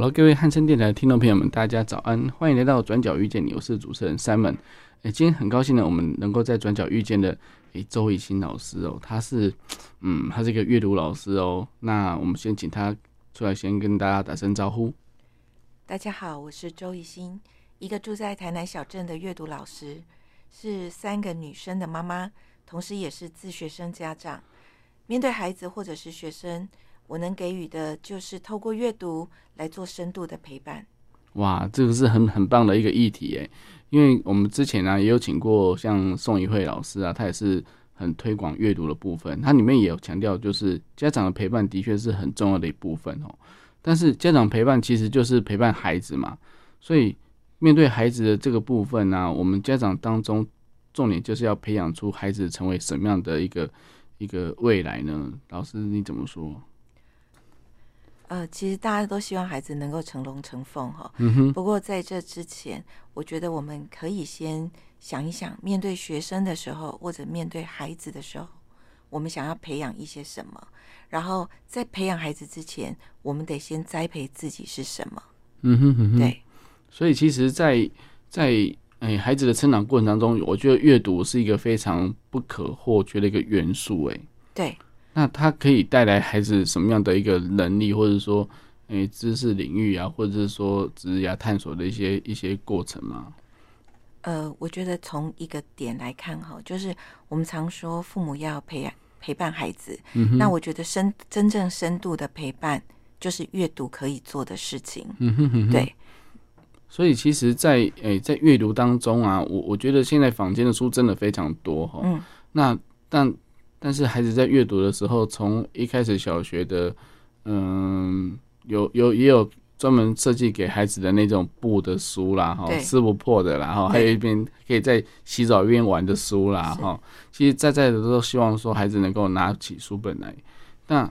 好各位汉声电台的听众朋友们，大家早安，欢迎来到转角遇见你，我是主持人 Simon。哎，今天很高兴呢，我们能够在转角遇见的哎周以兴老师哦，他是嗯，他是一个阅读老师哦。那我们先请他出来，先跟大家打声招呼。大家好，我是周以兴，一个住在台南小镇的阅读老师，是三个女生的妈妈，同时也是自学生家长。面对孩子或者是学生，我能给予的就是透过阅读来做深度的陪伴。哇，这个是很很棒的一个议题诶，因为我们之前呢、也有请过像宋怡慧老师啊，他也是很推广阅读的部分，他里面也有强调，就是家长的陪伴的确是很重要的一部分哦。但是家长陪伴其实就是陪伴孩子嘛，所以面对孩子的这个部分呢、我们家长当中重点就是要培养出孩子成为什么样的一个一个未来呢？老师你怎么说？呃，其实大家都希望孩子能够成龙成凤哈。嗯哼。不过在这之前，我觉得我们可以先想一想，面对学生的时候，或者面对孩子的时候，我们想要培养一些什么？然后在培养孩子之前，我们得先栽培自己是什么？嗯哼哼哼。对。所以其实在，在在哎孩子的成长过程当中，我觉得阅读是一个非常不可或缺的一个元素。哎，对。那它可以带来孩子什么样的一个能力，或者说，诶，知识领域啊，或者是说职业探索的一些一些过程吗？呃，我觉得从一个点来看哈，就是我们常说父母要培养。陪伴孩子，嗯、那我觉得深真正深度的陪伴，就是阅读可以做的事情。嗯哼哼哼，对。所以其实在，在、欸、诶，在阅读当中啊，我我觉得现在坊间的书真的非常多哈。嗯。那但但是孩子在阅读的时候，从一开始小学的，嗯，有有也有。专门设计给孩子的那种布的书啦，哈，撕不破的啦，哈，还有一边可以在洗澡一边玩的书啦，哈。其实在在的都希望说孩子能够拿起书本来。那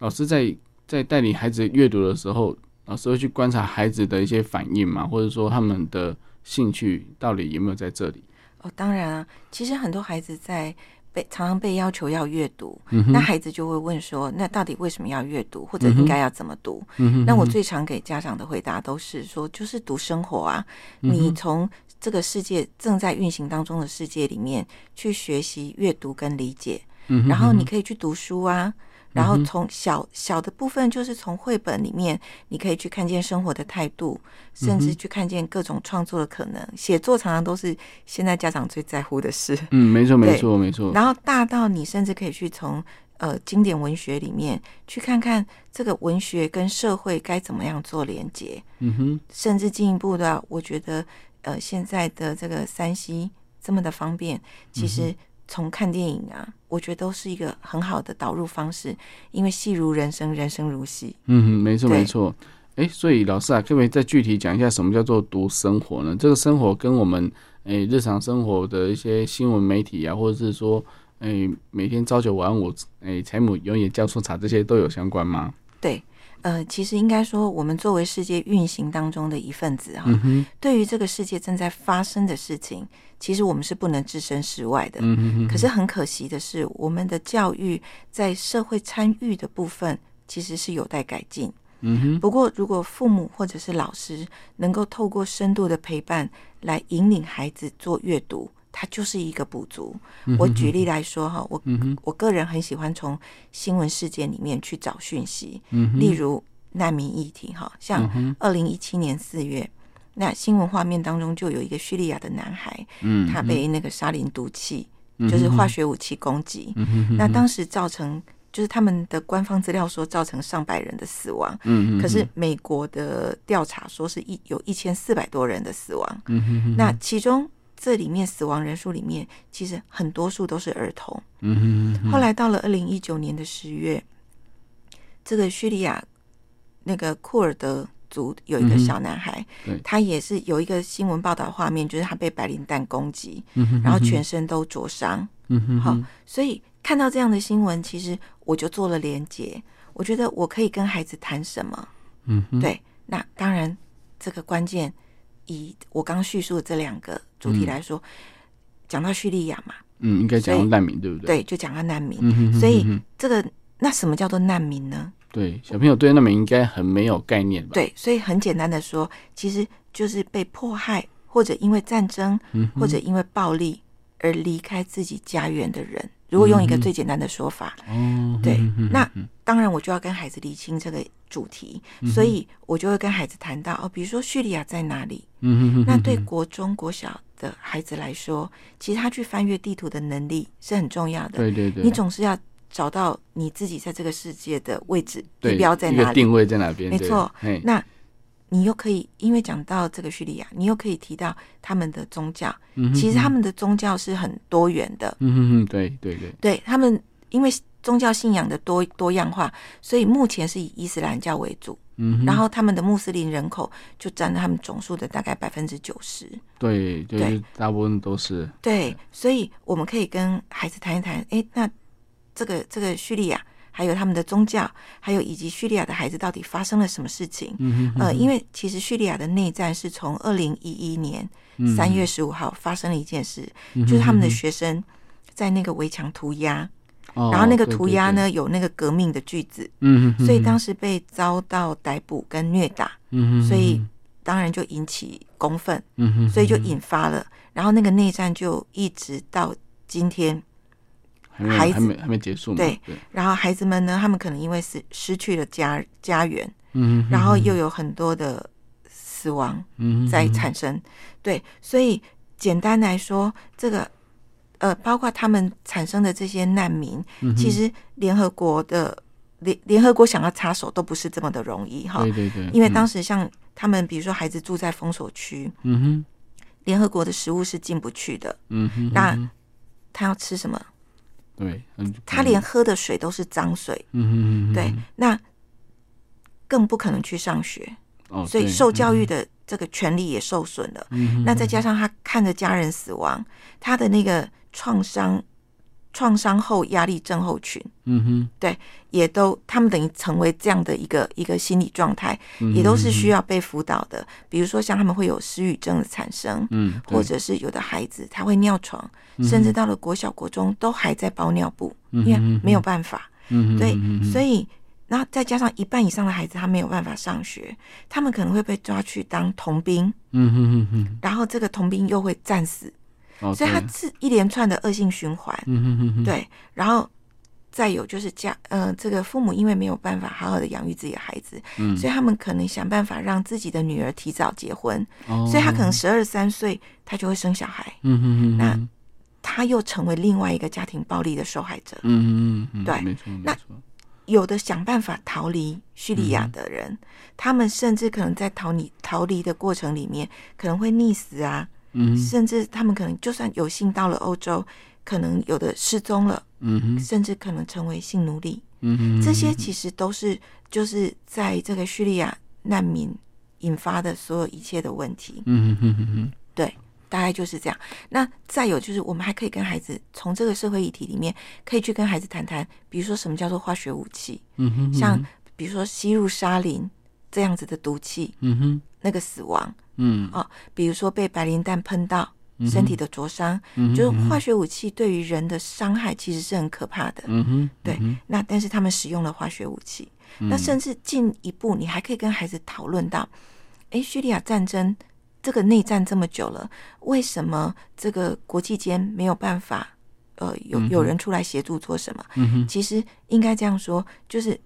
老师在在带领孩子阅读的时候，老师会去观察孩子的一些反应嘛，或者说他们的兴趣到底有没有在这里？哦，当然啊，其实很多孩子在。被常常被要求要阅读，嗯，那孩子就会问说：“那到底为什么要阅读，或者应该要怎么读？”嗯，那我最常给家长的回答都是说：“就是读生活啊，嗯，你从这个世界正在运行当中的世界里面去学习阅读跟理解，嗯，然后你可以去读书啊。”然后从小小的部分，就是从绘本里面，你可以去看见生活的态度，甚至去看见各种创作的可能。写作常常都是现在家长最在乎的事。嗯，没错，没错，没错。然后大到你甚至可以去从呃经典文学里面去看看这个文学跟社会该怎么样做连接。嗯哼。甚至进一步的，我觉得呃现在的这个 3C 这么的方便，其实。从看电影啊，我觉得都是一个很好的导入方式，因为戏如人生，人生如戏。嗯哼，没错没错。哎，所以老师啊，可不可以再具体讲一下什么叫做读生活呢？这个生活跟我们哎日常生活的一些新闻媒体啊，或者是说哎每天朝九晚五哎柴米油盐酱醋茶这些都有相关吗？对。呃，其实应该说，我们作为世界运行当中的一份子哈，嗯，对于这个世界正在发生的事情，其实我们是不能置身事外的。嗯，可是很可惜的是，我们的教育在社会参与的部分其实是有待改进。嗯，不过如果父母或者是老师能够透过深度的陪伴来引领孩子做阅读。它就是一个补足。我举例来说哈，我我个人很喜欢从新闻事件里面去找讯息，例如难民议题哈，像二零一七年四月，那新闻画面当中就有一个叙利亚的男孩，他被那个沙林毒气，就是化学武器攻击，那当时造成就是他们的官方资料说造成上百人的死亡，可是美国的调查说是一有一千四百多人的死亡，那其中。这里面死亡人数里面，其实很多数都是儿童。嗯哼，后来到了二零一九年的十月，这个叙利亚那个库尔德族有一个小男孩，嗯、他也是有一个新闻报道画面，就是他被白磷弹攻击，嗯哼，然后全身都灼伤。嗯哼，好，所以看到这样的新闻，其实我就做了连结。我觉得我可以跟孩子谈什么？嗯哼，对，那当然这个关键，以我刚叙述的这两个主题来说，讲、嗯、到叙利亚嘛，嗯，应该讲到难民，对不对？对，就讲到难民。嗯哼哼哼哼，所以这个那什么叫做难民呢？对，小朋友对难民应该很没有概念吧？对，所以很简单的说，其实就是被迫害，或者因为战争，或者因为暴力而离开自己家园的人。如果用一个最简单的说法，哦，对，那当然我就要跟孩子理清这个主题，所以我就会跟孩子谈到哦，比如说叙利亚在哪里？嗯，那对国中、国小的孩子来说，其实他去翻阅地图的能力是很重要的。对对对，你总是要找到你自己在这个世界的位置，地标在哪里？定位在哪边？没错，那。你又可以，因为讲到这个叙利亚，你又可以提到他们的宗教。嗯，其实他们的宗教是很多元的。嗯哼哼，对对对，对他们，因为宗教信仰的多多样化，所以目前是以伊斯兰教为主。嗯，然后他们的穆斯林人口就占了他们总数的大概百分之九十。对，对，大部分都是。对，所以我们可以跟孩子谈一谈，哎，那这个这个叙利亚。还有他们的宗教，还有以及叙利亚的孩子到底发生了什么事情？呃，因为其实叙利亚的内战是从二零一一年三月十五号发生了一件事，嗯，就是他们的学生在那个围墙涂鸦，哦，然后那个涂鸦呢，对对。对，有那个革命的句子，嗯哼，所以当时被遭到逮捕跟虐打，嗯哼，所以当然就引起公愤，嗯哼，所以就引发了，然后那个内战就一直到今天。孩子还没还没结束嘛？对，然后孩子们呢，他们可能因为失失去了家家园，嗯，然后又有很多的死亡，嗯，在产生，对，所以简单来说，这个呃，包括他们产生的这些难民，嗯、其实联合国的联联合国想要插手都不是这么的容易哈，对对对，因为当时像他们，比如说孩子住在封锁区，嗯哼，联合国的食物是进不去的，嗯哼，那他要吃什么？对，他连喝的水都是脏水，嗯哼，对，那更不可能去上学，哦，所以受教育的这个权利也受损了。嗯，那再加上他看着家人死亡，他的那个创伤、创伤后压力症候群，嗯哼，对，也都他们等于成为这样的一个一个心理状态，也都是需要被辅导的。比如说像他们会有失语症的产生，嗯，或者是有的孩子他会尿床。甚至到了国小、国中都还在包尿布，因为没有办法。嗯，对，所以，然后再加上一半以上的孩子他没有办法上学，他们可能会被抓去当童兵。嗯哼哼哼。然后这个童兵又会战死，哦，所以他是一连串的恶性循环。嗯哼哼哼。对，然后再有就是家，呃，这个父母因为没有办法好好的养育自己的孩子，嗯，所以他们可能想办法让自己的女儿提早结婚。哦。所以他可能十二三岁他就会生小孩。嗯哼哼。那。他又成为另外一个家庭暴力的受害者。嗯嗯嗯，对，没错。那有的想办法逃离叙利亚的人，嗯，他们甚至可能在逃离逃离的过程里面，可能会溺死啊。嗯，甚至他们可能就算有幸到了欧洲，可能有的失踪了。嗯，甚至可能成为性奴隶。嗯，这些其实都是就是在这个叙利亚难民引发的所有一切的问题。嗯哼哼哼，对。大概就是这样。那再有就是，我们还可以跟孩子从这个社会议题里面，可以去跟孩子谈谈，比如说什么叫做化学武器，嗯哼，像比如说吸入沙林这样子的毒气，嗯哼，那个死亡，嗯，哦，比如说被白磷弹喷到身体的灼伤，嗯，就是化学武器对于人的伤害其实是很可怕的，嗯哼，对。那但是他们使用了化学武器，那甚至进一步，你还可以跟孩子讨论到，哎，叙利亚战争。这个内战这么久了，为什么这个国际间没有办法？呃，有有人出来协助做什么？嗯哼，其实应该这样说，就是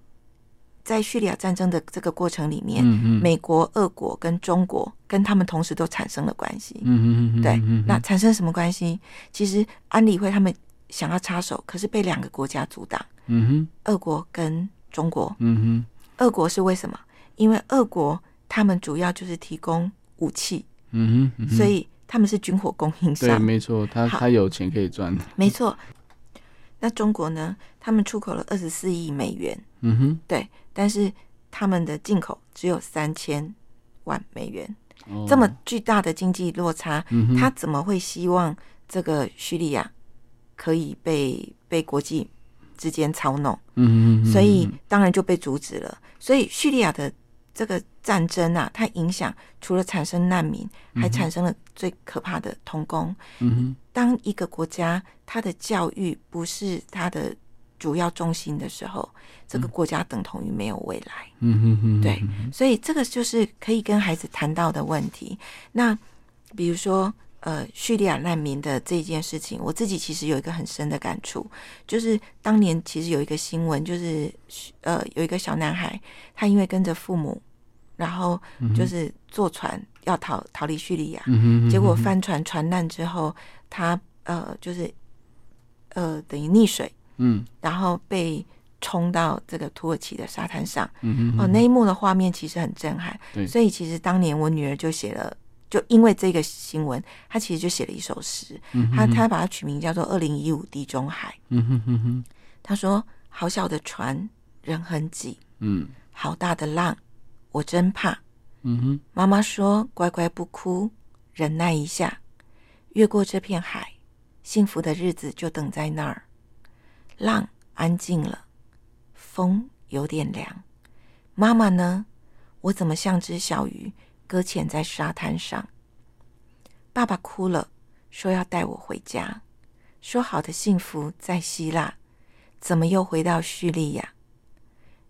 在叙利亚战争的这个过程里面，嗯、美国、俄国跟中国跟他们同时都产生了关系。嗯嗯，对，嗯、那产生什么关系？其实安理会他们想要插手，可是被两个国家阻挡。嗯哼，俄国跟中国。嗯哼，俄国是为什么？因为俄国他们主要就是提供武器。嗯哼，所以他们是军火供应商。对，没错，他他有钱可以赚。没错。那中国呢？他们出口了二十四亿美元。嗯哼，对。但是他们的进口只有三千万美元，哦、这么巨大的经济落差，嗯哼他怎么会希望这个叙利亚可以被被国际之间操弄？嗯哼，所以当然就被阻止了。所以叙利亚的这个战争啊，它影响除了产生难民，还产生了最可怕的童工。嗯哼，当一个国家它的教育不是它的主要中心的时候，这个国家等同于没有未来。嗯嗯嗯，对，所以这个就是可以跟孩子谈到的问题。那比如说，呃，叙利亚难民的这件事情，我自己其实有一个很深的感触，就是当年其实有一个新闻，就是呃，有一个小男孩，他因为跟着父母。然后就是坐船要逃逃离叙利亚，结果翻船船难之后，他呃就是呃等于溺水，嗯，然后被冲到这个土耳其的沙滩上，嗯哦，那一幕的画面其实很震撼，对，所以其实当年我女儿就写了，就因为这个新闻，她其实就写了一首诗，她她把它取名叫做《二零一五地中海》，嗯哼哼哼，她说：“好小的船，人很挤，嗯，好大的浪。”我真怕，嗯哼。妈妈说：“乖乖不哭，忍耐一下，越过这片海，幸福的日子就等在那儿。”浪安静了，风有点凉。妈妈呢？我怎么像只小鱼搁浅在沙滩上？爸爸哭了，说要带我回家，说好的幸福在希腊，怎么又回到叙利亚？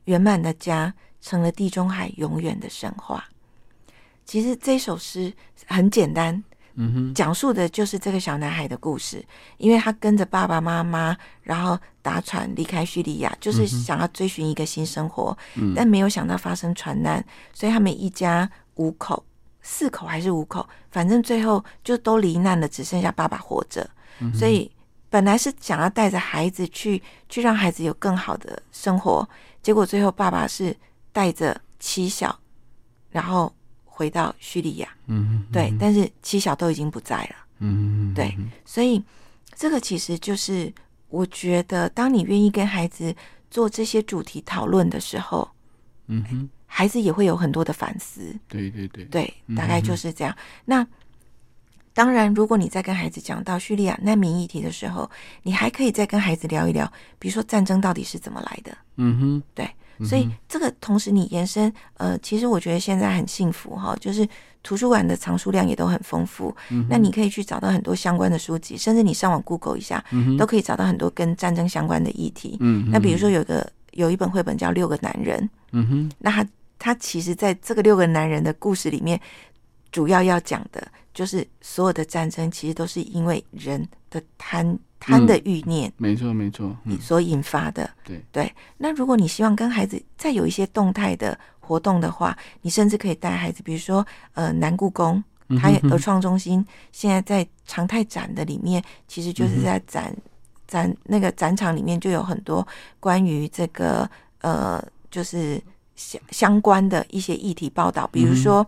圆满的家。成了地中海永远的神话。其实这首诗很简单，嗯哼，讲述的就是这个小男孩的故事。因为他跟着爸爸妈妈，然后搭船离开叙利亚，就是想要追寻一个新生活，嗯，但没有想到发生船难，所以他们一家五口，四口还是五口，反正最后就都罹难了，只剩下爸爸活着。嗯，所以本来是想要带着孩子去，去让孩子有更好的生活，结果最后爸爸是。带着妻小，然后回到叙利亚。嗯，对，但是七小都已经不在了。嗯，对，所以这个其实就是我觉得，当你愿意跟孩子做这些主题讨论的时候，嗯哼，孩子也会有很多的反思。对对对，对，大概就是这样。那当然，如果你在跟孩子讲到叙利亚难民议题的时候，你还可以再跟孩子聊一聊，比如说战争到底是怎么来的。嗯哼，对。所以这个同时你延伸，呃，其实我觉得现在很幸福哈，就是图书馆的藏书量也都很丰富。嗯，那你可以去找到很多相关的书籍，甚至你上网 Google 一下，嗯，都可以找到很多跟战争相关的议题。嗯，那比如说有个有一本绘本叫《六个男人》。嗯哼，那他他其实在这个六个男人的故事里面，主要要讲的就是所有的战争其实都是因为人的贪。贪的欲念，嗯、没错没错，你所引发的，对。对。那如果你希望跟孩子再有一些动态的活动的话，你甚至可以带孩子，比如说呃南故宫，它儿创中心现在在常态展的里面，其实就是在展展那个展场里面就有很多关于这个呃就是相相关的一些议题报道，比如说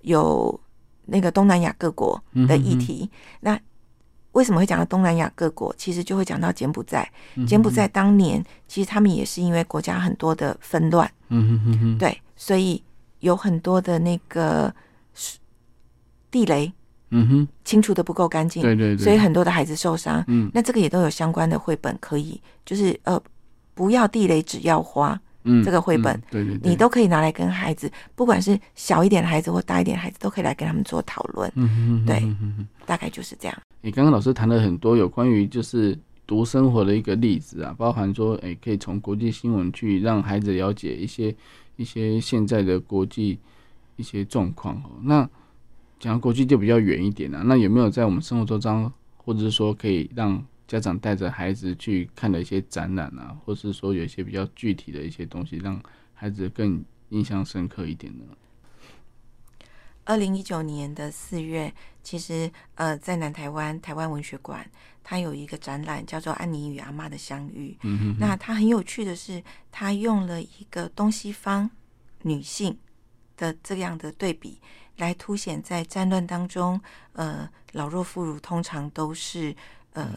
有那个东南亚各国的议题，那。为什么会讲到东南亚各国？其实就会讲到柬埔寨。柬埔寨当年其实他们也是因为国家很多的纷乱，嗯哼哼，对，所以有很多的那个地雷，嗯哼，清除的不够干净，对对对，所以很多的孩子受伤。嗯，那这个也都有相关的绘本可以，就是呃，不要地雷，只要花。嗯，这个绘本，对对，你都可以拿来跟孩子，不管是小一点的孩子或大一点的孩子，都可以来跟他们做讨论。嗯哼，对，大概就是这样。你刚刚老师谈了很多有关于就是读生活的一个例子啊，包含说，哎，可以从国际新闻去让孩子了解一些一些现在的国际一些状况哦。那讲国际就比较远一点啊，那有没有在我们生活周遭，或者是说可以让家长带着孩子去看的一些展览啊，或是说有一些比较具体的一些东西，让孩子更印象深刻一点呢？二零一九年的四月，其实呃，在南台湾台湾文学馆，它有一个展览叫做《安妮与阿妈的相遇》。嗯哼哼。那它很有趣的是，它用了一个东西方女性的这样的对比，来凸显在战乱当中，呃，老弱妇孺通常都是呃。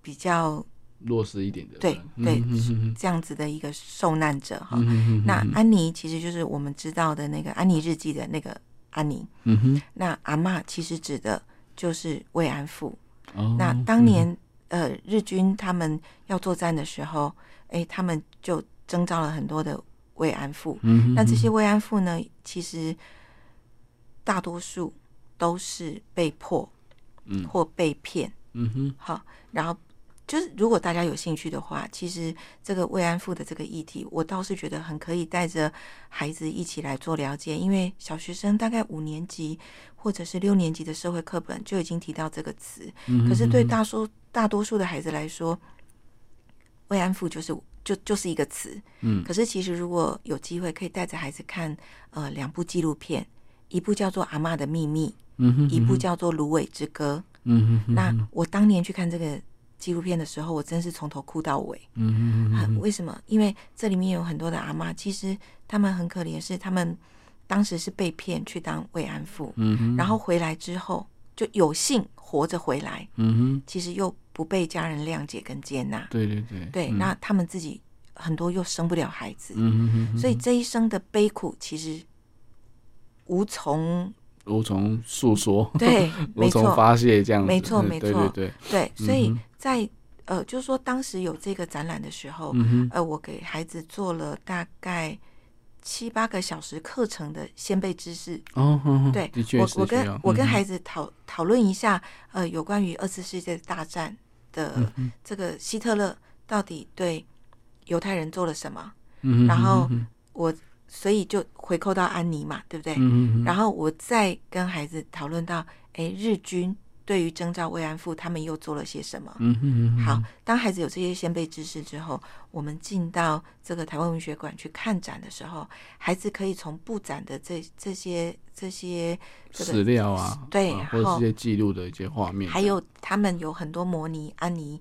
比较弱势一点的，对对，嗯、这样子的一个受难者哈。嗯、那安妮其实就是我们知道的那个《安妮日记》的那个安宁。嗯哼。那阿嬷其实指的就是慰安妇。哦。那当年、嗯、呃日军他们要作战的时候，哎，他们就征召了很多的慰安妇。嗯。那这些慰安妇呢，其实大多数都是被迫，嗯，或被骗。嗯哼。好，然后。就是如果大家有兴趣的话，其实这个慰安妇的这个议题，我倒是觉得很可以带着孩子一起来做了解，因为小学生大概五年级或者是六年级的社会课本就已经提到这个词。嗯、可是对大数大多数的孩子来说，慰安妇就是就就是一个词。嗯。可是其实如果有机会，可以带着孩子看呃两部纪录片，一部叫做《阿妈的秘密》，嗯哼，一部叫做《芦苇之歌》。嗯哼。那我当年去看这个。纪录片的时候，我真是从头哭到尾。嗯嗯嗯。为什么？因为这里面有很多的阿妈，其实他们很可怜，是他们当时是被骗去当慰安妇，嗯，然后回来之后就有幸活着回来，嗯哼，其实又不被家人谅解跟接纳。对对对。对，那他们自己很多又生不了孩子，嗯哼，所以这一生的悲苦其实无从。无从诉说，对，无从发泄，这样子，没错，没错，对对对，对，所以在呃，就是说，当时有这个展览的时候，嗯，呃，我给孩子做了大概七八个小时课程的先辈知识。哦，对，我我跟我跟孩子讨讨论一下，呃，有关于二次世界大战的这个希特勒到底对犹太人做了什么，嗯，然后我。所以就回扣到安妮嘛，对不对？嗯，然后我再跟孩子讨论到，哎，日军对于征兆慰安妇，他们又做了些什么？嗯嗯嗯。好，当孩子有这些先辈知识之后，我们进到这个台湾文学馆去看展的时候，孩子可以从布展的这这些这些这个史料啊，对，啊、或者这些记录的一些画面，还有他们有很多模拟安妮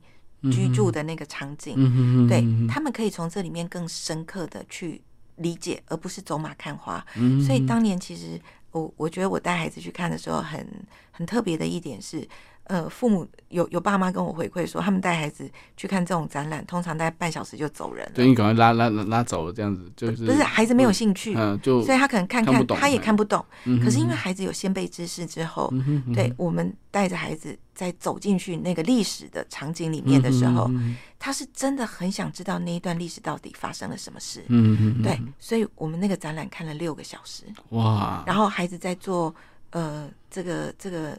居住的那个场景，嗯嗯，对，他们可以从这里面更深刻的去。理解，而不是走马看花。嗯，所以当年其实我我觉得我带孩子去看的时候很，很很特别的一点是，呃，父母有有爸妈跟我回馈说，他们带孩子去看这种展览，通常大概半小时就走人了。对，你赶快拉拉拉走了，这样子就是不是孩子没有兴趣，嗯，就所以他可能看看，看他也看不懂。嗯，可是因为孩子有先辈知识之后，嗯、对我们带着孩子在走进去那个历史的场景里面的时候。嗯他是真的很想知道那一段历史到底发生了什么事。嗯嗯，对，所以我们那个展览看了六个小时。哇！然后孩子在做呃这个这个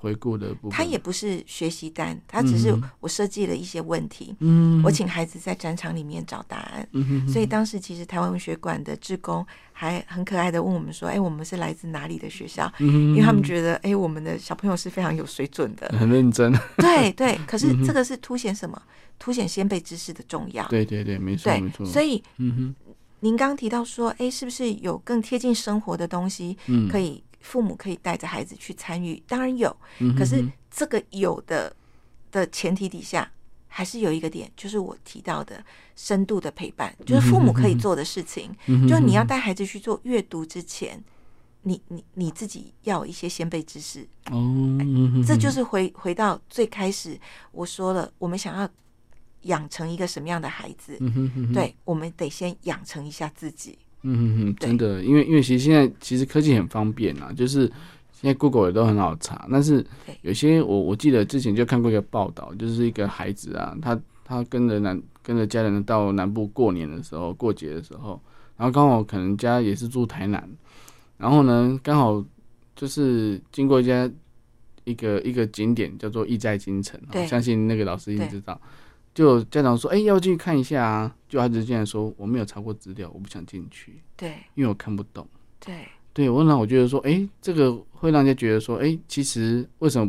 回顾的部分，他也不是学习单，他只是我设计了一些问题。嗯，我请孩子在展场里面找答案。嗯，所以当时其实台湾文学馆的志工还很可爱的问我们说：“哎，我们是来自哪里的学校？”嗯，因为他们觉得哎，我们的小朋友是非常有水准的，很认真。对对，可是这个是凸显什么？凸显先辈知识的重要。对对对，没错没错。所以，嗯哼，您刚提到说，哎，是不是有更贴近生活的东西？嗯，可以父母可以带着孩子去参与，当然有。嗯，可是这个有的的前提底下，还是有一个点，就是我提到的深度的陪伴，就是父母可以做的事情。嗯，就你要带孩子去做阅读之前，你你你自己要有一些先辈知识。哦，这就是回回到最开始我说了，我们想要。养成一个什么样的孩子？嗯哼哼哼，对，我们得先养成一下自己。嗯哼哼，真的，因为因为其实现在其实科技很方便啊，就是现在 Google 也都很好查。但是有些我我记得之前就看过一个报道，就是一个孩子啊，他他跟着南跟着家人到南部过年的时候，过节的时候，然后刚好可能家也是住台南，然后呢刚好就是经过一家一个一个景点叫做意在京城，相信那个老师一定知道。就家长说：“哎、欸，要进去看一下啊！”就孩子竟然说：“我没有查过资料，我不想进去。”对，因为我看不懂。对，对我让我觉得说：“哎、欸，这个会让人家觉得说：哎、欸，其实为什么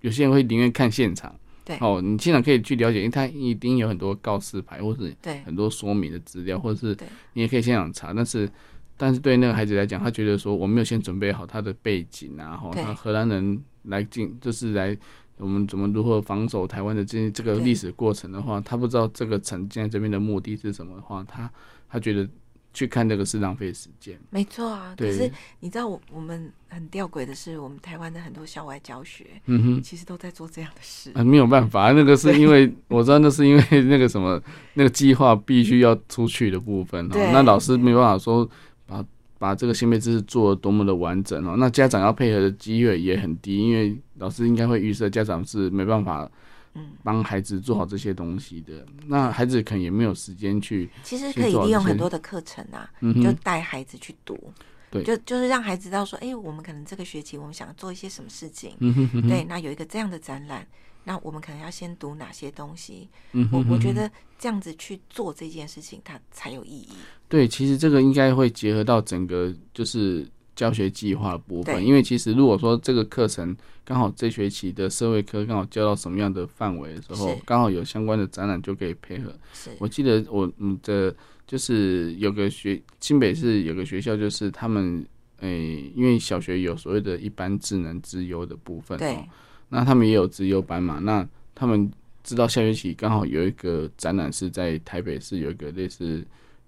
有些人会宁愿看现场？对，哦，你现场可以去了解，因为他一定有很多告示牌，或是很多说明的资料，或者是你也可以现场查。但是，但是对那个孩子来讲，他觉得说我没有先准备好他的背景啊，哈，他荷兰人来进就是来。”我们怎么如何防守台湾的这这个历史过程的话，他不知道这个城建在这边的目的是什么的话，他他觉得去看这个是浪费时间。没错啊，可是你知道我我们很吊诡的是，我们台湾的很多校外教学，嗯哼，其实都在做这样的事。啊，没有办法，那个是因为 我知道那是因为那个什么那个计划必须要出去的部分，对那老师没办法说把把这个性别知识做得多么的完整哦，那家长要配合的机会也很低，因为老师应该会预设家长是没办法。嗯，帮孩子做好这些东西的，那孩子可能也没有时间去。其实可以利用很多的课程啊，嗯、就带孩子去读，对，就就是让孩子知道说，哎、欸，我们可能这个学期我们想做一些什么事情，嗯哼哼哼对，那有一个这样的展览，那我们可能要先读哪些东西？嗯哼哼哼我我觉得这样子去做这件事情，它才有意义。对，其实这个应该会结合到整个就是。教学计划的部分，因为其实如果说这个课程刚好这学期的社会科刚好教到什么样的范围的时候，刚好有相关的展览就可以配合。是我记得我嗯的就是有个学新北市有个学校，就是他们诶、欸，因为小学有所谓的一般智能之优的部分，对，那他们也有资优班嘛，那他们知道下学期刚好有一个展览是在台北市有一个类似。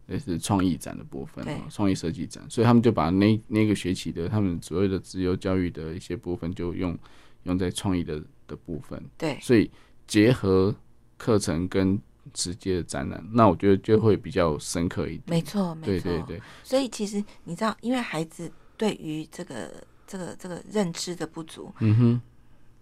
类似创意展的部分，创意设计展，所以他们就把那那个学期的他们所谓的自由教育的一些部分，就用用在创意的的部分。对，所以结合课程跟直接的展览，那我觉得就会比较深刻一点。没错，没错，对对对。所以其实你知道，因为孩子对于这个这个这个认知的不足，嗯哼。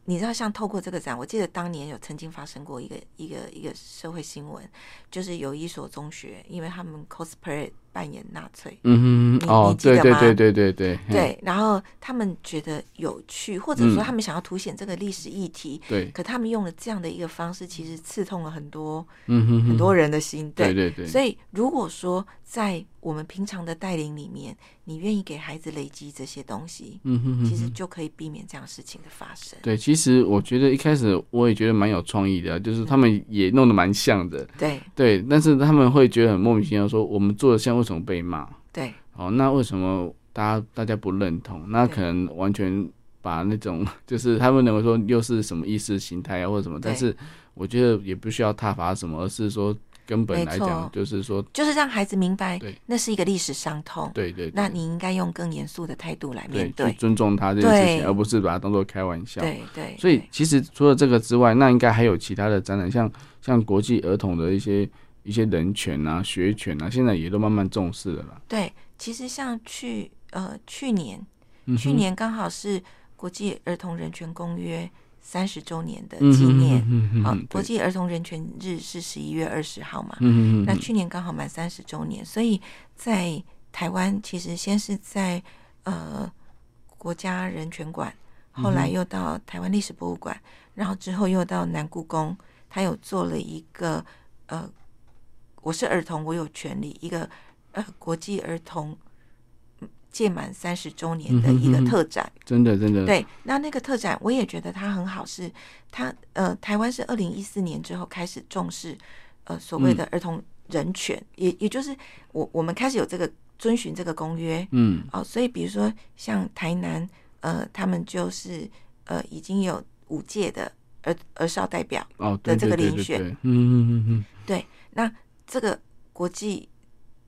你知道，像透过这个展，我记得当年有曾经发生过一个一个一个社会新闻，就是有一所中学，因为他们 cosplay。扮演纳粹，嗯哼，哦，对对对对对对，对，然后他们觉得有趣，或者说他们想要凸显这个历史议题，对，可他们用了这样的一个方式，其实刺痛了很多，嗯哼，很多人的心，对。对对。所以如果说在我们平常的带领里面，你愿意给孩子累积这些东西，嗯哼，其实就可以避免这样事情的发生。对，其实我觉得一开始我也觉得蛮有创意的，就是他们也弄得蛮像的，对。对，但是他们会觉得很莫名其妙，说我们做的像。为什么被骂？对，哦，那为什么大家大家不认同？那可能完全把那种 就是他们认为说又是什么意识形态啊，或者什么？但是我觉得也不需要挞伐什么，而是说根本来讲，就是说，就是让孩子明白，对，那是一个历史伤痛。对，对对，那你应该用更严肃的态度来面对，尊重他这件事情，而不是把它当做开玩笑。对对。对所以其实除了这个之外，那应该还有其他的展览，像像国际儿童的一些。一些人权啊、学权啊，现在也都慢慢重视了啦。对，其实像去呃去年，嗯、去年刚好是国际儿童人权公约三十周年的纪念。好，国际儿童人权日是十一月二十号嘛。嗯嗯。那去年刚好满三十周年，所以在台湾其实先是在呃国家人权馆，后来又到台湾历史博物馆，然后之后又到南故宫，他有做了一个呃。我是儿童，我有权利。一个呃，国际儿童届满三十周年的一个特展，嗯、哼哼真的真的对。那那个特展，我也觉得它很好，是它呃，台湾是二零一四年之后开始重视呃所谓的儿童人权，嗯、也也就是我我们开始有这个遵循这个公约，嗯，哦，所以比如说像台南呃，他们就是呃已经有五届的儿儿少代表的这个遴选，嗯嗯嗯嗯，对，那。这个国际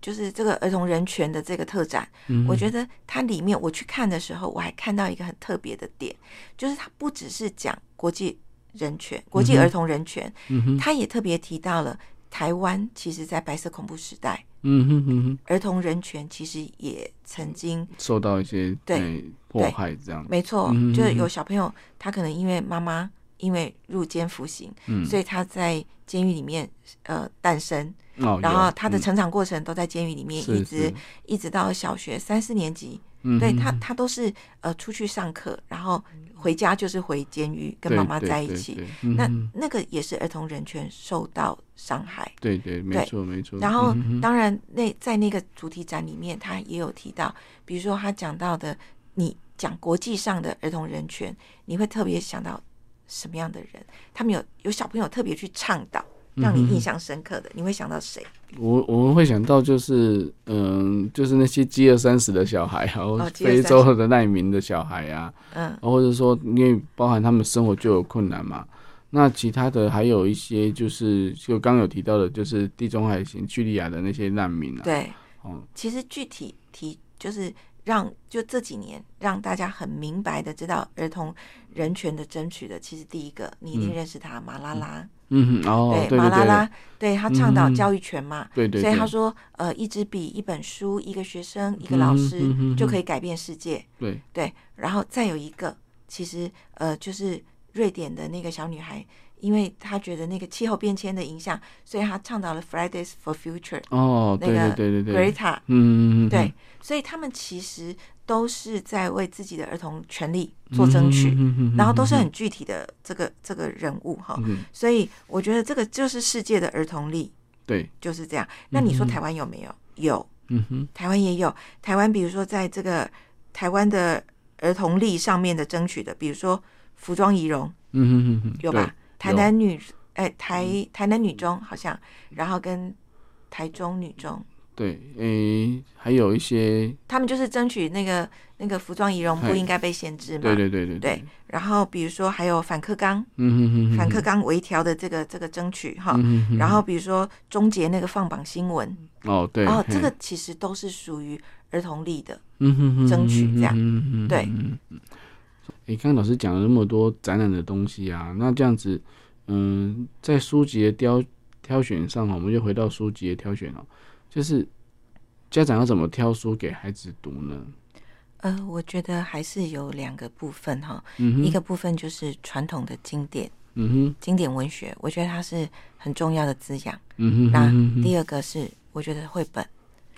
就是这个儿童人权的这个特展，嗯、我觉得它里面我去看的时候，我还看到一个很特别的点，就是它不只是讲国际人权、国际儿童人权，嗯，它也特别提到了台湾，其实在白色恐怖时代，嗯哼哼哼，儿童人权其实也曾经受到一些对迫害，这样没错，嗯、哼就是有。小朋友他可能因为妈妈因为入监服刑，嗯，所以他在监狱里面呃诞生。哦、然后他的成长过程都在监狱里面，嗯、一直一直到小学三四年级，嗯、对他他都是呃出去上课，然后回家就是回监狱跟妈妈在一起。那那个也是儿童人权受到伤害。对对，没错没错。然后当然那在那个主题展里面，他也有提到，比如说他讲到的，你讲国际上的儿童人权，你会特别想到什么样的人？他们有有小朋友特别去倡导。让你印象深刻的，嗯、你会想到谁？我我们会想到就是，嗯，就是那些饥饿三十的小孩，然后非洲的难民的小孩啊，嗯，或者说因为包含他们生活就有困难嘛，那其他的还有一些就是就刚有提到的，就是地中海型叙利亚的那些难民啊，对哦，其实具体提就是让就这几年让大家很明白的知道儿童人权的争取的，其实第一个你一定认识他，马拉拉。嗯哼，哦，对，马拉拉，对他倡导教育权嘛，对对，所以他说，呃，一支笔、一本书、一个学生、一个老师就可以改变世界。对对，然后再有一个，其实呃，就是瑞典的那个小女孩，因为她觉得那个气候变迁的影响，所以她倡导了 Fridays for Future。哦，对对对对对，Greta，嗯嗯嗯，对，所以他们其实。都是在为自己的儿童权利做争取，然后都是很具体的这个这个人物哈，所以我觉得这个就是世界的儿童力，对，就是这样。那你说台湾有没有？有，嗯哼，台湾也有。台湾比如说在这个台湾的儿童力上面的争取的，比如说服装仪容，嗯哼，有吧？台南女，哎，台台南女中好像，然后跟台中女中。对，诶、欸，还有一些，他们就是争取那个那个服装仪容不应该被限制嘛。对对对对对。然后比如说还有反克纲，嗯哼哼，反克纲微调的这个这个争取哈。然后比如说终结那个放榜新闻。哦，对。哦，这个其实都是属于儿童力的，嗯哼哼，争取这样。嗯哼，对。哎，刚刚老师讲了那么多展览的东西啊，那这样子，嗯，在书籍的挑挑选上，我们就回到书籍的挑选哦。就是家长要怎么挑书给孩子读呢？呃，我觉得还是有两个部分哈，嗯，一个部分就是传统的经典，嗯哼，经典文学，我觉得它是很重要的滋养，嗯哼，那第二个是我觉得绘本，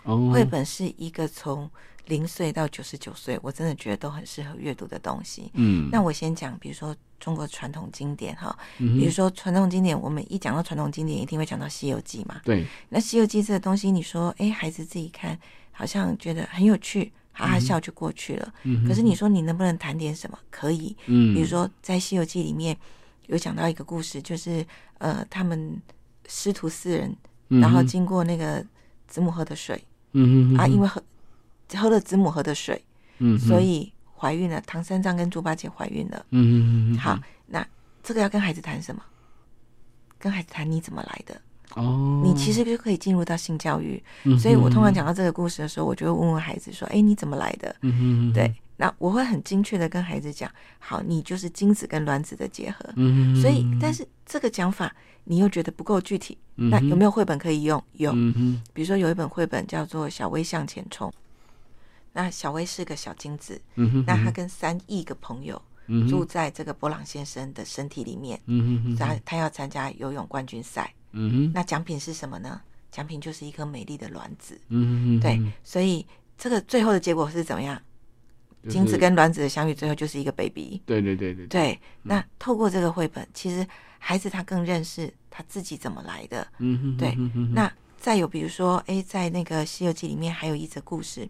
哦，绘本是一个从零岁到九十九岁，我真的觉得都很适合阅读的东西，嗯，那我先讲，比如说。中国传统经典哈，比如说传统经典，我们一讲到传统经典，一定会讲到《西游记》嘛。对。那《西游记》这个东西，你说，哎，孩子自己看，好像觉得很有趣，哈哈笑就过去了。嗯。可是你说你能不能谈点什么？可以。嗯。比如说在《西游记》里面有讲到一个故事，就是呃，他们师徒四人，然后经过那个子母河的水，嗯啊，因为喝喝了子母河的水，嗯，所以。怀孕了，唐三藏跟猪八戒怀孕了。嗯嗯嗯。好，那这个要跟孩子谈什么？跟孩子谈你怎么来的？哦。你其实就可以进入到性教育。嗯。所以我通常讲到这个故事的时候，我就会问问孩子说：“哎，你怎么来的？”嗯嗯。对，那我会很精确的跟孩子讲：“好，你就是精子跟卵子的结合。”嗯。所以，但是这个讲法你又觉得不够具体。那有没有绘本可以用？有。嗯。比如说有一本绘本叫做《小薇向前冲》。那小薇是个小精子，嗯哼，那他跟三亿个朋友住在这个波朗先生的身体里面，嗯哼，他他要参加游泳冠军赛，嗯哼，那奖品是什么呢？奖品就是一颗美丽的卵子，嗯哼，对，所以这个最后的结果是怎么样？精子跟卵子的相遇，最后就是一个 baby，对对对对，对。那透过这个绘本，其实孩子他更认识他自己怎么来的，嗯哼，对。那再有比如说，哎，在那个《西游记》里面还有一则故事。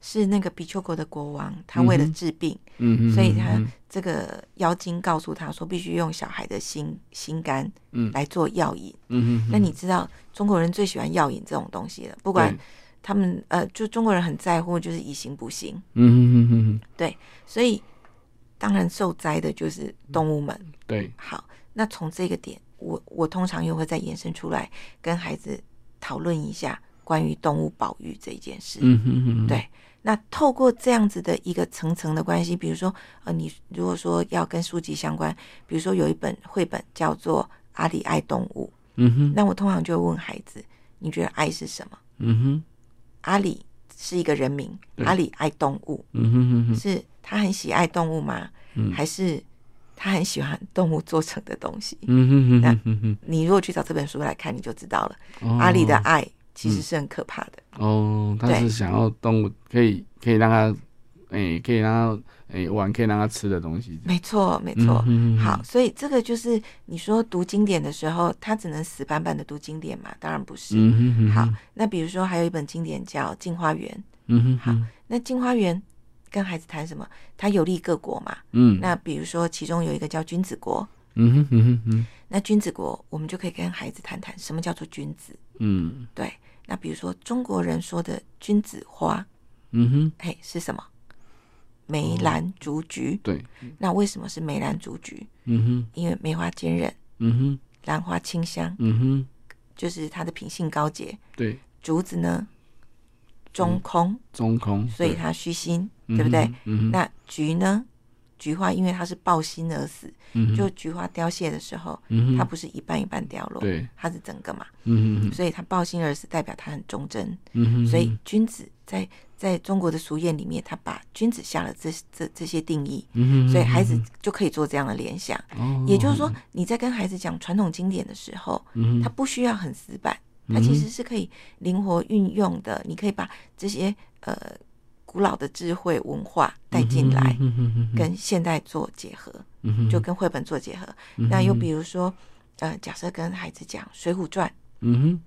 是那个比丘国的国王，他为了治病，嗯，所以他这个妖精告诉他说，必须用小孩的心心肝，嗯，来做药引，嗯哼。那你知道中国人最喜欢药引这种东西了，不管他们呃，就中国人很在乎就是以形补形，嗯哼，对，所以当然受灾的就是动物们，对。好，那从这个点，我我通常又会再延伸出来跟孩子讨论一下关于动物保育这一件事，嗯哼，对。那透过这样子的一个层层的关系，比如说，呃，你如果说要跟书籍相关，比如说有一本绘本叫做《阿里爱动物》，嗯哼，那我通常就会问孩子，你觉得爱是什么？嗯哼，阿里是一个人名，阿里爱动物，嗯哼哼，是他很喜爱动物吗？嗯，还是他很喜欢动物做成的东西？嗯哼哼，那你如果去找这本书来看，你就知道了，阿里的爱。其实是很可怕的、嗯、哦，他是想要动物可以可以让他，哎、欸，可以让他哎、欸、玩，可以让他吃的东西。没错，没错。嗯、好，所以这个就是你说读经典的时候，他只能死板板的读经典嘛？当然不是。嗯哼哼。好，那比如说还有一本经典叫《镜花缘》。嗯哼，哼。好，那《镜花缘》跟孩子谈什么？他有利各国嘛。嗯。那比如说其中有一个叫君子国。嗯哼哼哼哼。那君子国，我们就可以跟孩子谈谈什么叫做君子。嗯。对。那比如说中国人说的君子花，嗯哼，嘿，是什么？梅兰竹菊。对，那为什么是梅兰竹菊？嗯哼，因为梅花坚韧，嗯哼，兰花清香，嗯哼，就是它的品性高洁。对，竹子呢，中空，中空，所以它虚心，对不对？嗯那菊呢？菊花因为它是抱心而死，就菊花凋谢的时候，它不是一半一半掉落，对，它是整个嘛，所以它抱心而死，代表它很忠贞，所以君子在在中国的俗谚里面，他把君子下了这这这些定义，所以孩子就可以做这样的联想，也就是说，你在跟孩子讲传统经典的时候，他不需要很死板，他其实是可以灵活运用的，你可以把这些呃。古老的智慧文化带进来，跟现代做结合，就跟绘本做结合。那又比如说，呃，假设跟孩子讲《水浒传》，嗯哼，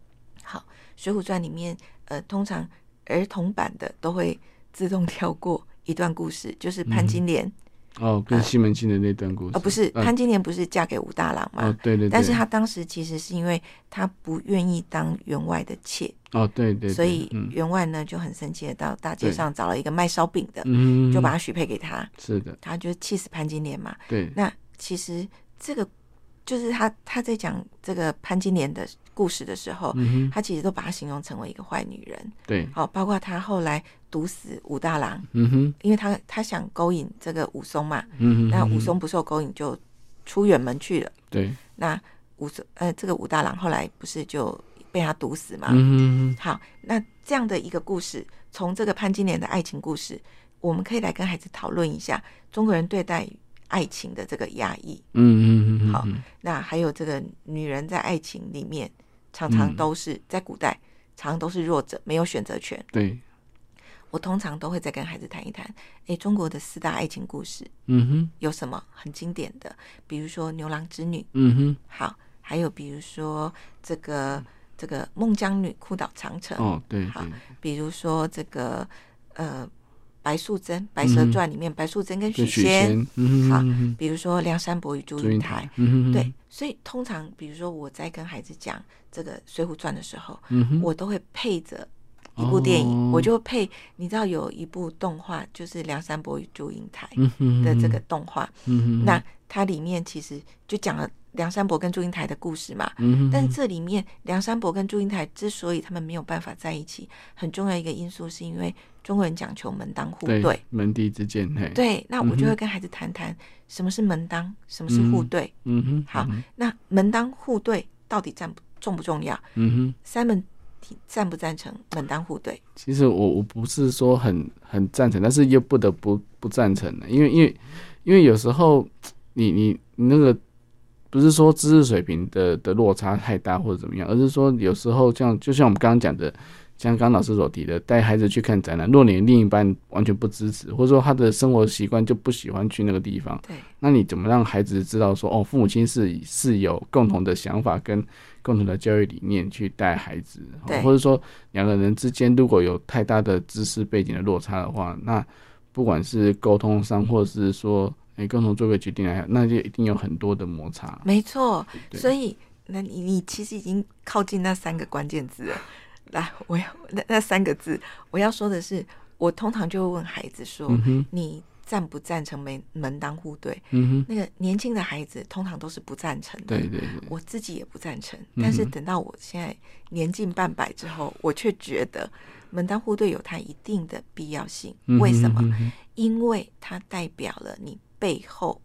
好，《水浒传》里面，呃，通常儿童版的都会自动跳过一段故事，就是潘金莲。哦，跟西门庆的那段故事，呃，不是潘金莲不是嫁给武大郎吗？哦，对对对。但是他当时其实是因为他不愿意当员外的妾。哦，对对。所以员外呢就很生气的到大街上找了一个卖烧饼的，嗯，就把他许配给他。是的。他就气死潘金莲嘛。对。那其实这个就是他他在讲这个潘金莲的故事的时候，他其实都把他形容成为一个坏女人。对。好，包括他后来。毒死武大郎，嗯哼，因为他他想勾引这个武松嘛，嗯哼，那武松不受勾引就出远门去了，对，那武松呃这个武大郎后来不是就被他毒死嘛，嗯哼，好，那这样的一个故事，从这个潘金莲的爱情故事，我们可以来跟孩子讨论一下中国人对待爱情的这个压抑，嗯嗯嗯，好，那还有这个女人在爱情里面常常都是在古代常常都是弱者，没有选择权，对。我通常都会再跟孩子谈一谈，诶，中国的四大爱情故事，嗯哼，有什么很经典的？比如说牛郎织女，嗯哼，好，还有比如说这个这个孟姜女哭倒长城，哦，对，好，比如说这个呃白素贞《白蛇传》里面白素贞跟许仙，嗯，好，比如说梁山伯与祝英台，嗯，对，所以通常比如说我在跟孩子讲这个《水浒传》的时候，嗯，我都会配着。一部电影，我就配，你知道有一部动画，就是《梁山伯与祝英台》的这个动画。那它里面其实就讲了梁山伯跟祝英台的故事嘛。但这里面梁山伯跟祝英台之所以他们没有办法在一起，很重要一个因素是因为中国人讲求门当户对，门第之见。对，那我就会跟孩子谈谈什么是门当，什么是户对。嗯哼。好，那门当户对到底占重不重要？嗯哼。Simon。赞不赞成门当户对？其实我我不是说很很赞成，但是又不得不不赞成的，因为因为因为有时候 你你你那个不是说知识水平的的落差太大或者怎么样，而是说有时候像就像我们刚刚讲的。像刚老师所提的，带孩子去看展览，若你另一半完全不支持，或者说他的生活习惯就不喜欢去那个地方，对，那你怎么让孩子知道说，哦，父母亲是是有共同的想法跟共同的教育理念去带孩子，对，或者说两个人之间如果有太大的知识背景的落差的话，那不管是沟通上，或者是说，你，共同做个决定来，那就一定有很多的摩擦。没错，所以那你你其实已经靠近那三个关键字了。来，我要那那三个字，我要说的是，我通常就会问孩子说：“嗯、你赞不赞成门门当户对？”嗯、哼那个年轻的孩子通常都是不赞成的，对对对，我自己也不赞成。嗯、但是等到我现在年近半百之后，我却觉得门当户对有它一定的必要性。为什么？嗯、因为它代表了你背后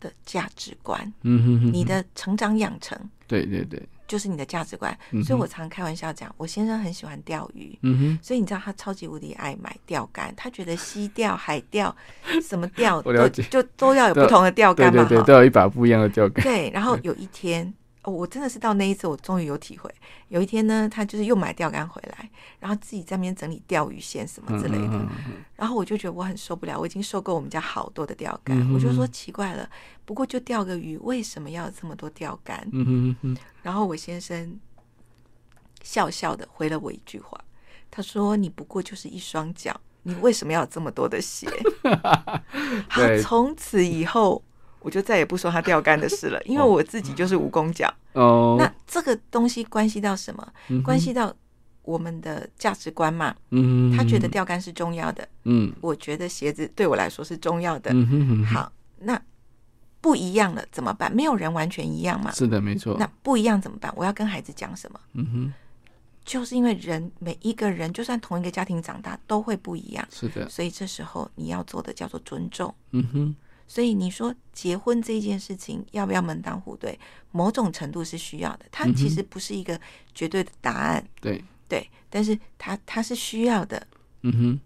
的价值观，嗯、哼哼你的成长养成。对对对。就是你的价值观，所以我常开玩笑讲，我先生很喜欢钓鱼，嗯、哼所以你知道他超级无敌爱买钓竿，他觉得溪钓、海钓什么钓都就都要有不同的钓竿嘛，对对对，都有一把不一样的钓竿。对，然后有一天。哦，我真的是到那一次，我终于有体会。有一天呢，他就是又买钓竿回来，然后自己在那边整理钓鱼线什么之类的。嗯嗯嗯、然后我就觉得我很受不了，我已经受够我们家好多的钓竿。我就说奇怪了，不过就钓个鱼，为什么要有这么多钓竿？然后我先生笑笑的回了我一句话，他说：“你不过就是一双脚，你为什么要有这么多的鞋？” 好，从此以后。我就再也不说他钓竿的事了，因为我自己就是蜈蚣脚。哦，那这个东西关系到什么？嗯、关系到我们的价值观嘛。嗯，他觉得钓竿是重要的。嗯，我觉得鞋子对我来说是重要的。嗯哼，哼，好，那不一样了怎么办？没有人完全一样嘛。是的，没错。那不一样怎么办？我要跟孩子讲什么？嗯哼，就是因为人每一个人，就算同一个家庭长大，都会不一样。是的，所以这时候你要做的叫做尊重。嗯哼。所以你说结婚这件事情要不要门当户对？某种程度是需要的，它其实不是一个绝对的答案。嗯、对对，但是它它是需要的。嗯哼，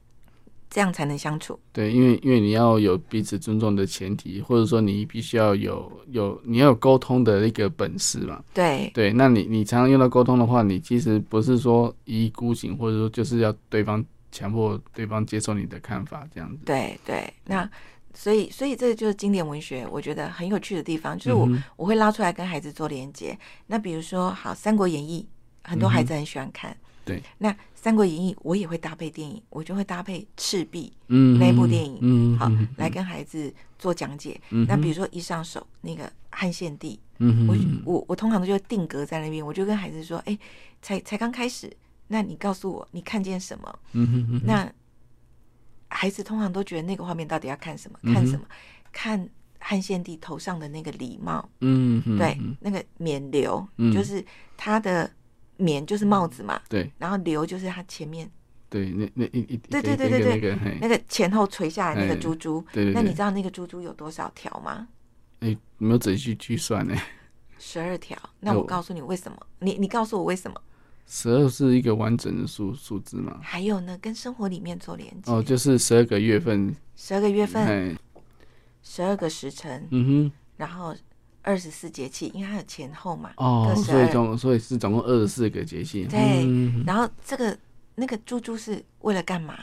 这样才能相处。对，因为因为你要有彼此尊重的前提，或者说你必须要有有你要有沟通的一个本事嘛。对对，那你你常常用到沟通的话，你其实不是说一意孤行，或者说就是要对方强迫对方接受你的看法这样子。对对，那。所以，所以这个就是经典文学，我觉得很有趣的地方，就是我、嗯、我会拉出来跟孩子做连接。那比如说，好，《三国演义》，很多孩子很喜欢看。嗯、对。那《三国演义》，我也会搭配电影，我就会搭配《赤壁》嗯那部电影，嗯，好，来跟孩子做讲解。嗯、那比如说一上手那个汉献帝，嗯我我我通常都就定格在那边，我就跟孩子说，哎，才才刚开始，那你告诉我你看见什么？嗯那。孩子通常都觉得那个画面到底要看什么？看什么？嗯、看汉献帝头上的那个礼帽。嗯，嗯对，那个冕旒，嗯、就是他的冕就是帽子嘛。对，然后旒就是他前面。对，那那一一对对对对对，那个那个前后垂下来那个珠珠。对，对对。那你知道那个珠珠有多少条吗？哎，没有仔细计算呢。十二条。那我告诉你为什么？你你告诉我为什么？十二是一个完整的数数字吗？还有呢，跟生活里面做连接。哦，就是十二个月份，十二个月份，十二个时辰，嗯哼，然后二十四节气，因为它有前后嘛，哦，所以总所以是总共二十四个节气，对，然后这个那个猪猪是为了干嘛？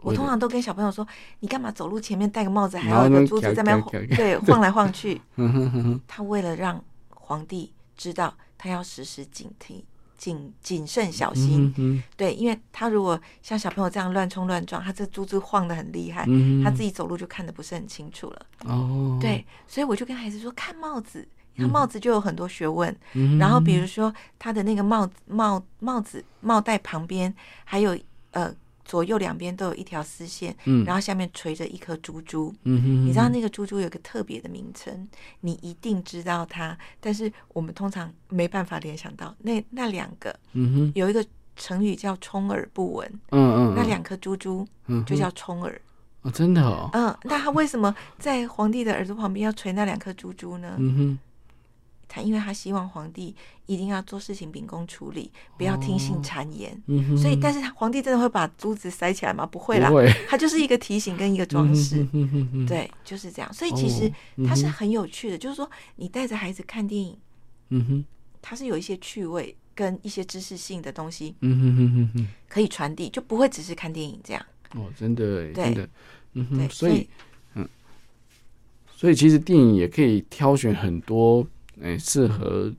我通常都跟小朋友说，你干嘛走路前面戴个帽子，还要一个珠子在那边对晃来晃去？他为了让皇帝知道，他要时时警惕。谨谨慎小心，对，因为他如果像小朋友这样乱冲乱撞，他这珠珠晃得很厉害，嗯、他自己走路就看得不是很清楚了。哦，对，所以我就跟孩子说，看帽子，他帽子就有很多学问。嗯、然后比如说他的那个帽子帽帽子帽带旁边还有呃。左右两边都有一条丝线，嗯，然后下面垂着一颗珠珠，嗯哼，你知道那个珠珠有个特别的名称，你一定知道它，但是我们通常没办法联想到那那两个，嗯哼，有一个成语叫充耳不闻，嗯嗯，那两颗珠珠，就叫充耳，哦，真的哦，嗯，那他为什么在皇帝的耳朵旁边要垂那两颗珠珠呢？嗯哼。他因为他希望皇帝一定要做事情秉公处理，不要听信谗言。哦嗯、哼所以，但是皇帝真的会把珠子塞起来吗？不会啦，他就是一个提醒跟一个装饰。对，就是这样。所以其实他是很有趣的，哦嗯、就是说你带着孩子看电影，嗯哼，他是有一些趣味跟一些知识性的东西，嗯哼哼哼哼，可以传递，就不会只是看电影这样。哦，真的，对真的，嗯哼，对所以，嗯，所以其实电影也可以挑选很多。哎，适合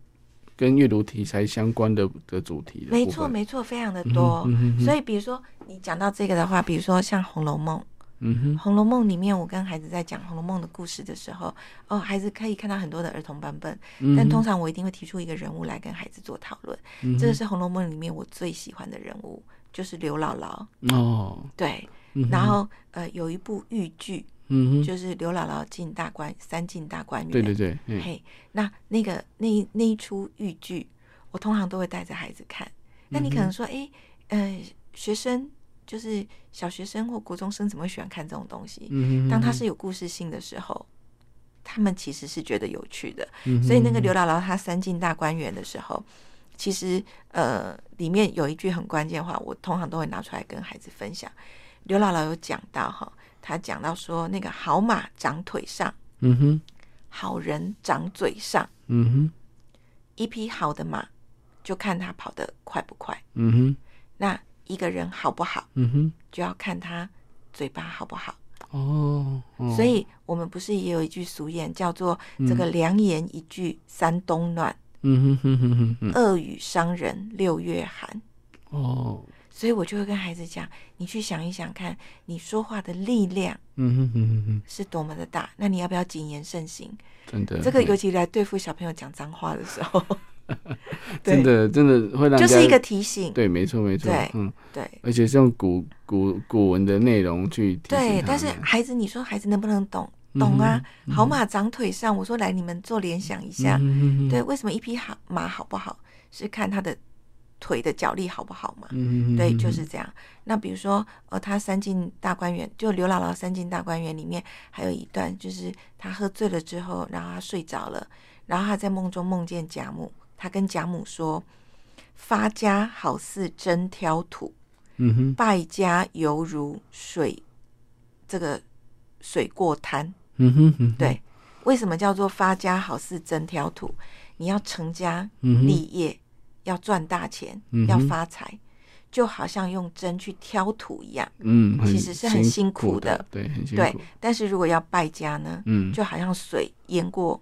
跟阅读题材相关的的主题的，没错没错，非常的多。嗯嗯，所以，比如说你讲到这个的话，比如说像《红楼梦》，嗯哼，《红楼梦》里面，我跟孩子在讲《红楼梦》的故事的时候，哦，孩子可以看到很多的儿童版本，嗯、但通常我一定会提出一个人物来跟孩子做讨论。嗯、这个是《红楼梦》里面我最喜欢的人物，就是刘姥姥。哦，对，嗯、然后呃，有一部豫剧。就是刘姥姥进大观三进大观园。对对对，嘿，那那个那那一出豫剧，我通常都会带着孩子看。那你可能说，哎、嗯学生就是小学生或国中生，怎么会喜欢看这种东西？当他是有故事性的时候，他们其实是觉得有趣的。嗯，所以那个刘姥姥她三进大观园的时候，其实呃，里面有一句很关键的话，我通常都会拿出来跟孩子分享。刘姥姥有讲到哈。他讲到说，那个好马长腿上，嗯哼，好人长嘴上，嗯哼，一匹好的马，就看他跑得快不快，嗯哼，那一个人好不好，嗯哼，就要看他嘴巴好不好，哦，哦，所以我们不是也有一句俗谚叫做这个良言一句三冬暖，嗯哼哼哼哼哼，恶语伤人六月寒，哦。所以我就会跟孩子讲，你去想一想看，你说话的力量，嗯哼哼哼，是多么的大。那你要不要谨言慎行？真的，这个尤其来对付小朋友讲脏话的时候，真的真的会让就是一个提醒。对，没错没错，对，嗯对，而且是用古古古文的内容去提醒。对，但是孩子，你说孩子能不能懂？懂啊，好马长腿上。我说来，你们做联想一下，对，为什么一匹好马好不好，是看它的。腿的脚力好不好嘛？嗯，对，就是这样。那比如说，呃，他三进大观园，就刘姥姥三进大观园里面还有一段，就是他喝醉了之后，然后他睡着了，然后他在梦中梦见贾母，他跟贾母说：“发家好似针挑土，嗯哼，败家犹如水，这个水过滩。”嗯哼，嗯哼，对，为什么叫做发家好似针挑土？你要成家立业，嗯、要赚大钱，嗯、要发财，就好像用针去挑土一样。嗯，其实是很辛苦的。对，很辛苦。对，但是如果要败家呢？嗯，就好像水淹过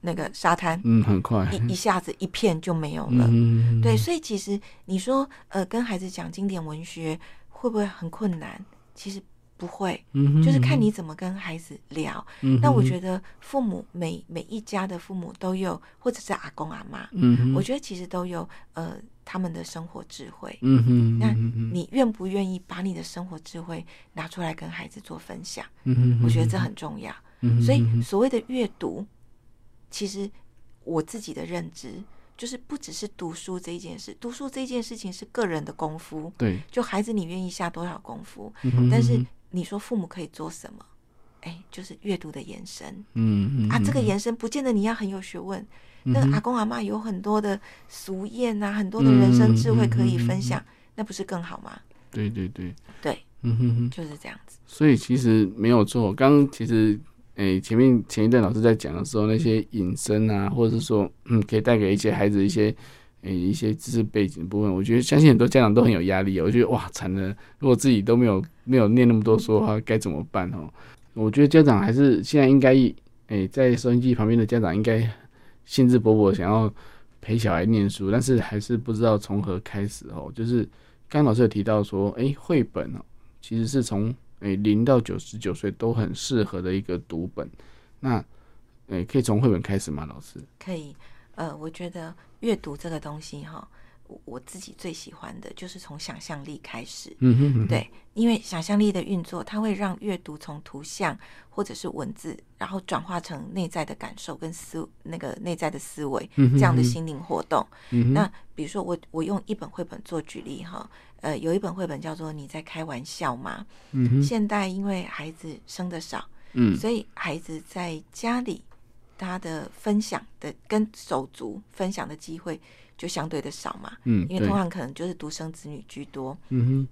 那个沙滩，嗯，很快，一一下子一片就没有了。嗯，对，所以其实你说，呃，跟孩子讲经典文学会不会很困难？其实。不会，就是看你怎么跟孩子聊。嗯、那我觉得父母每每一家的父母都有，或者是阿公阿妈，嗯、我觉得其实都有呃他们的生活智慧。嗯哼，那你愿不愿意把你的生活智慧拿出来跟孩子做分享？嗯、我觉得这很重要。嗯、所以所谓的阅读，其实我自己的认知就是不只是读书这一件事，读书这一件事情是个人的功夫。对，就孩子你愿意下多少功夫，嗯、但是。你说父母可以做什么？哎，就是阅读的延伸。嗯嗯啊，这个延伸不见得你要很有学问。嗯、那个阿公阿妈有很多的俗谚啊，很多的人生智慧可以分享，嗯、那不是更好吗？对对对对，嗯哼哼，就是这样子。所以其实没有错。刚刚其实，哎，前面前一段老师在讲的时候，那些引申啊，或者是说，嗯，可以带给一些孩子一些。诶，一些知识背景的部分，我觉得相信很多家长都很有压力。我觉得哇，惨了！如果自己都没有没有念那么多书的话，该怎么办哦？我觉得家长还是现在应该，诶，在收音机旁边的家长应该兴致勃勃想要陪小孩念书，但是还是不知道从何开始哦。就是刚刚老师有提到说，诶，绘本哦，其实是从诶零到九十九岁都很适合的一个读本。那诶，可以从绘本开始吗？老师？可以。呃，我觉得阅读这个东西哈，我我自己最喜欢的就是从想象力开始。嗯哼哼，对，因为想象力的运作，它会让阅读从图像或者是文字，然后转化成内在的感受跟思那个内在的思维，这样的心灵活动。嗯哼，那比如说我我用一本绘本做举例哈，呃，有一本绘本叫做《你在开玩笑吗》。嗯哼，现代因为孩子生的少，嗯，所以孩子在家里。他的分享的跟手足分享的机会就相对的少嘛，嗯，因为通常可能就是独生子女居多，嗯哼，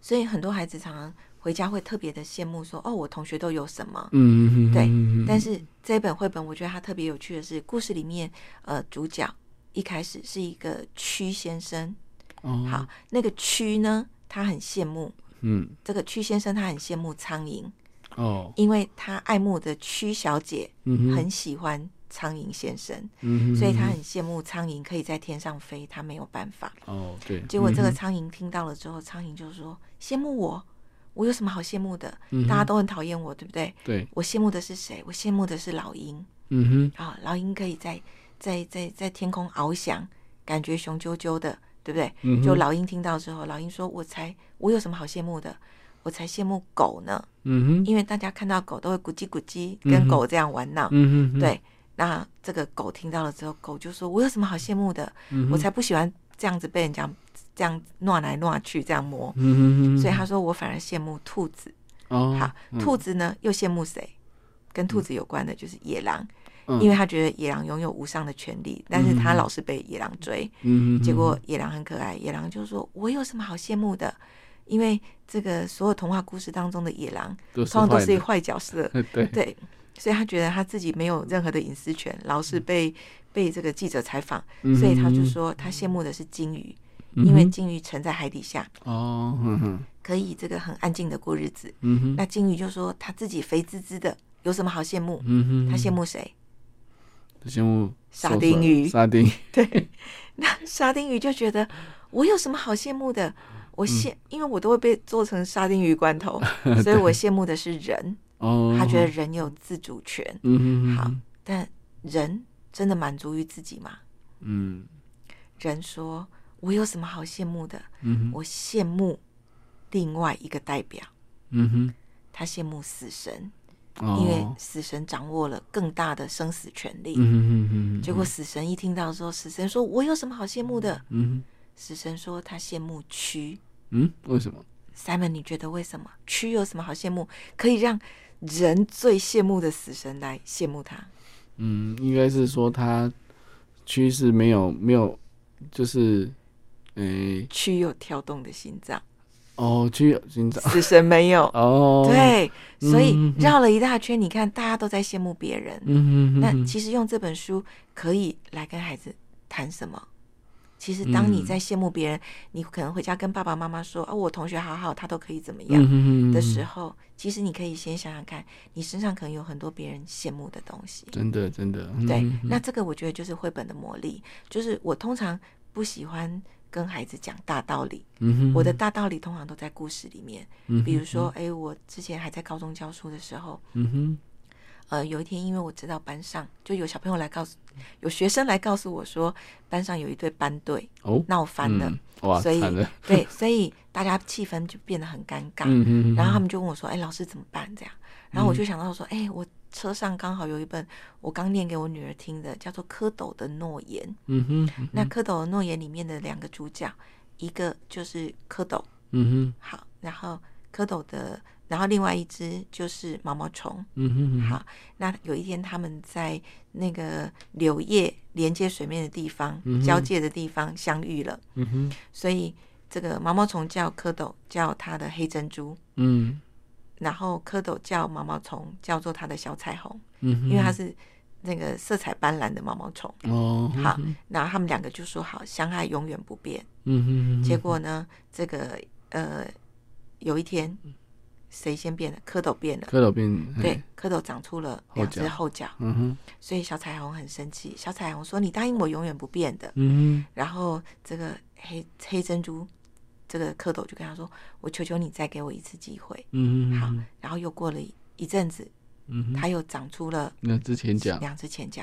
所以很多孩子常常回家会特别的羡慕说，哦，我同学都有什么，嗯嗯哼，但是这本绘本我觉得它特别有趣的是，故事里面呃主角一开始是一个屈先生，哦，好，那个屈呢，他很羡慕，嗯，这个屈先生他很羡慕苍蝇。哦，因为他爱慕的屈小姐很喜欢苍蝇先生，嗯，所以他很羡慕苍蝇可以在天上飞，他没有办法。哦，对。结果这个苍蝇听到了之后，苍蝇就说：“羡慕我，我有什么好羡慕的？大家都很讨厌我，对不对？对，我羡慕的是谁？我羡慕的是老鹰。嗯哼，啊，老鹰可以在在在在天空翱翔，感觉雄赳赳的，对不对？就老鹰听到之后，老鹰说：我才我有什么好羡慕的？”我才羡慕狗呢，嗯哼，因为大家看到狗都会咕叽咕叽，跟狗这样玩闹，嗯哼，对。那这个狗听到了之后，狗就说：“我有什么好羡慕的？我才不喜欢这样子被人家这样乱来乱去，这样摸。”嗯哼，所以他说：“我反而羡慕兔子。”哦，好，兔子呢又羡慕谁？跟兔子有关的就是野狼，因为他觉得野狼拥有无上的权利，但是他老是被野狼追。嗯，结果野狼很可爱，野狼就说：“我有什么好羡慕的？”因为这个所有童话故事当中的野狼，通常都是一个坏角色，对对，所以他觉得他自己没有任何的隐私权，老是被被这个记者采访，所以他就说他羡慕的是鲸鱼，因为鲸鱼沉在海底下，哦，可以这个很安静的过日子。那鲸鱼就说他自己肥滋滋的，有什么好羡慕？嗯哼，他羡慕谁？羡慕沙丁鱼。沙丁，对，那沙丁鱼就觉得我有什么好羡慕的？我羡，因为我都会被做成沙丁鱼罐头，所以我羡慕的是人。哦，他觉得人有自主权。嗯，好，但人真的满足于自己吗？嗯，人说：“我有什么好羡慕的？”嗯，我羡慕另外一个代表。嗯哼，他羡慕死神，哦，因为死神掌握了更大的生死权利。嗯哼哼哼，结果死神一听到说，死神说：“我有什么好羡慕的？”嗯，死神说他羡慕蛆。嗯，为什么？Simon，你觉得为什么？蛆有什么好羡慕？可以让人最羡慕的死神来羡慕他？嗯，应该是说他蛆是没有没有，就是，诶、欸，蛆有跳动的心脏。哦，蛆有心脏，死神没有。哦，对，所以绕了一大圈，你看大家都在羡慕别人。嗯嗯，那其实用这本书可以来跟孩子谈什么？其实当你在羡慕别人，你可能回家跟爸爸妈妈说：“哦，我同学好好，他都可以怎么样？”的时候，其实你可以先想想看，你身上可能有很多别人羡慕的东西。真的，真的。对，那这个我觉得就是绘本的魔力。就是我通常不喜欢。跟孩子讲大道理，我的大道理通常都在故事里面。嗯，比如说，哎、欸，我之前还在高中教书的时候，嗯哼，呃，有一天，因为我知道班上就有小朋友来告诉，有学生来告诉我说，班上有一对班队哦闹翻了，嗯、哇，所以对，所以大家气氛就变得很尴尬。然后他们就问我说，哎、欸，老师怎么办？这样，然后我就想到说，哎、欸，我。车上刚好有一本我刚念给我女儿听的，叫做《蝌蚪的诺言》。嗯哼，嗯哼，那《蝌蚪的诺言》里面的两个主角，一个就是蝌蚪。嗯哼，好，然后蝌蚪的，然后另外一只就是毛毛虫。嗯哼，好，那有一天他们在那个柳叶连接水面的地方，交界的地方相遇了。嗯哼，所以这个毛毛虫叫蝌蚪，叫它的黑珍珠。嗯。然后蝌蚪叫毛毛虫，叫做它的小彩虹，嗯，因为它是那个色彩斑斓的毛毛虫。哦，好，然后他们两个就说好，相爱永远不变。嗯哼，结果呢，这个呃，有一天谁先变了？蝌蚪变了。蝌蚪变，对，蝌蚪长出了两只后脚。嗯哼，所以小彩虹很生气。小彩虹说：“你答应我永远不变的。”嗯哼，然后这个黑黑珍珠。这个蝌蚪就跟他说：“我求求你再给我一次机会。”嗯哼，好。然后又过了一阵子，嗯，它又长出了两只前脚，两只前脚。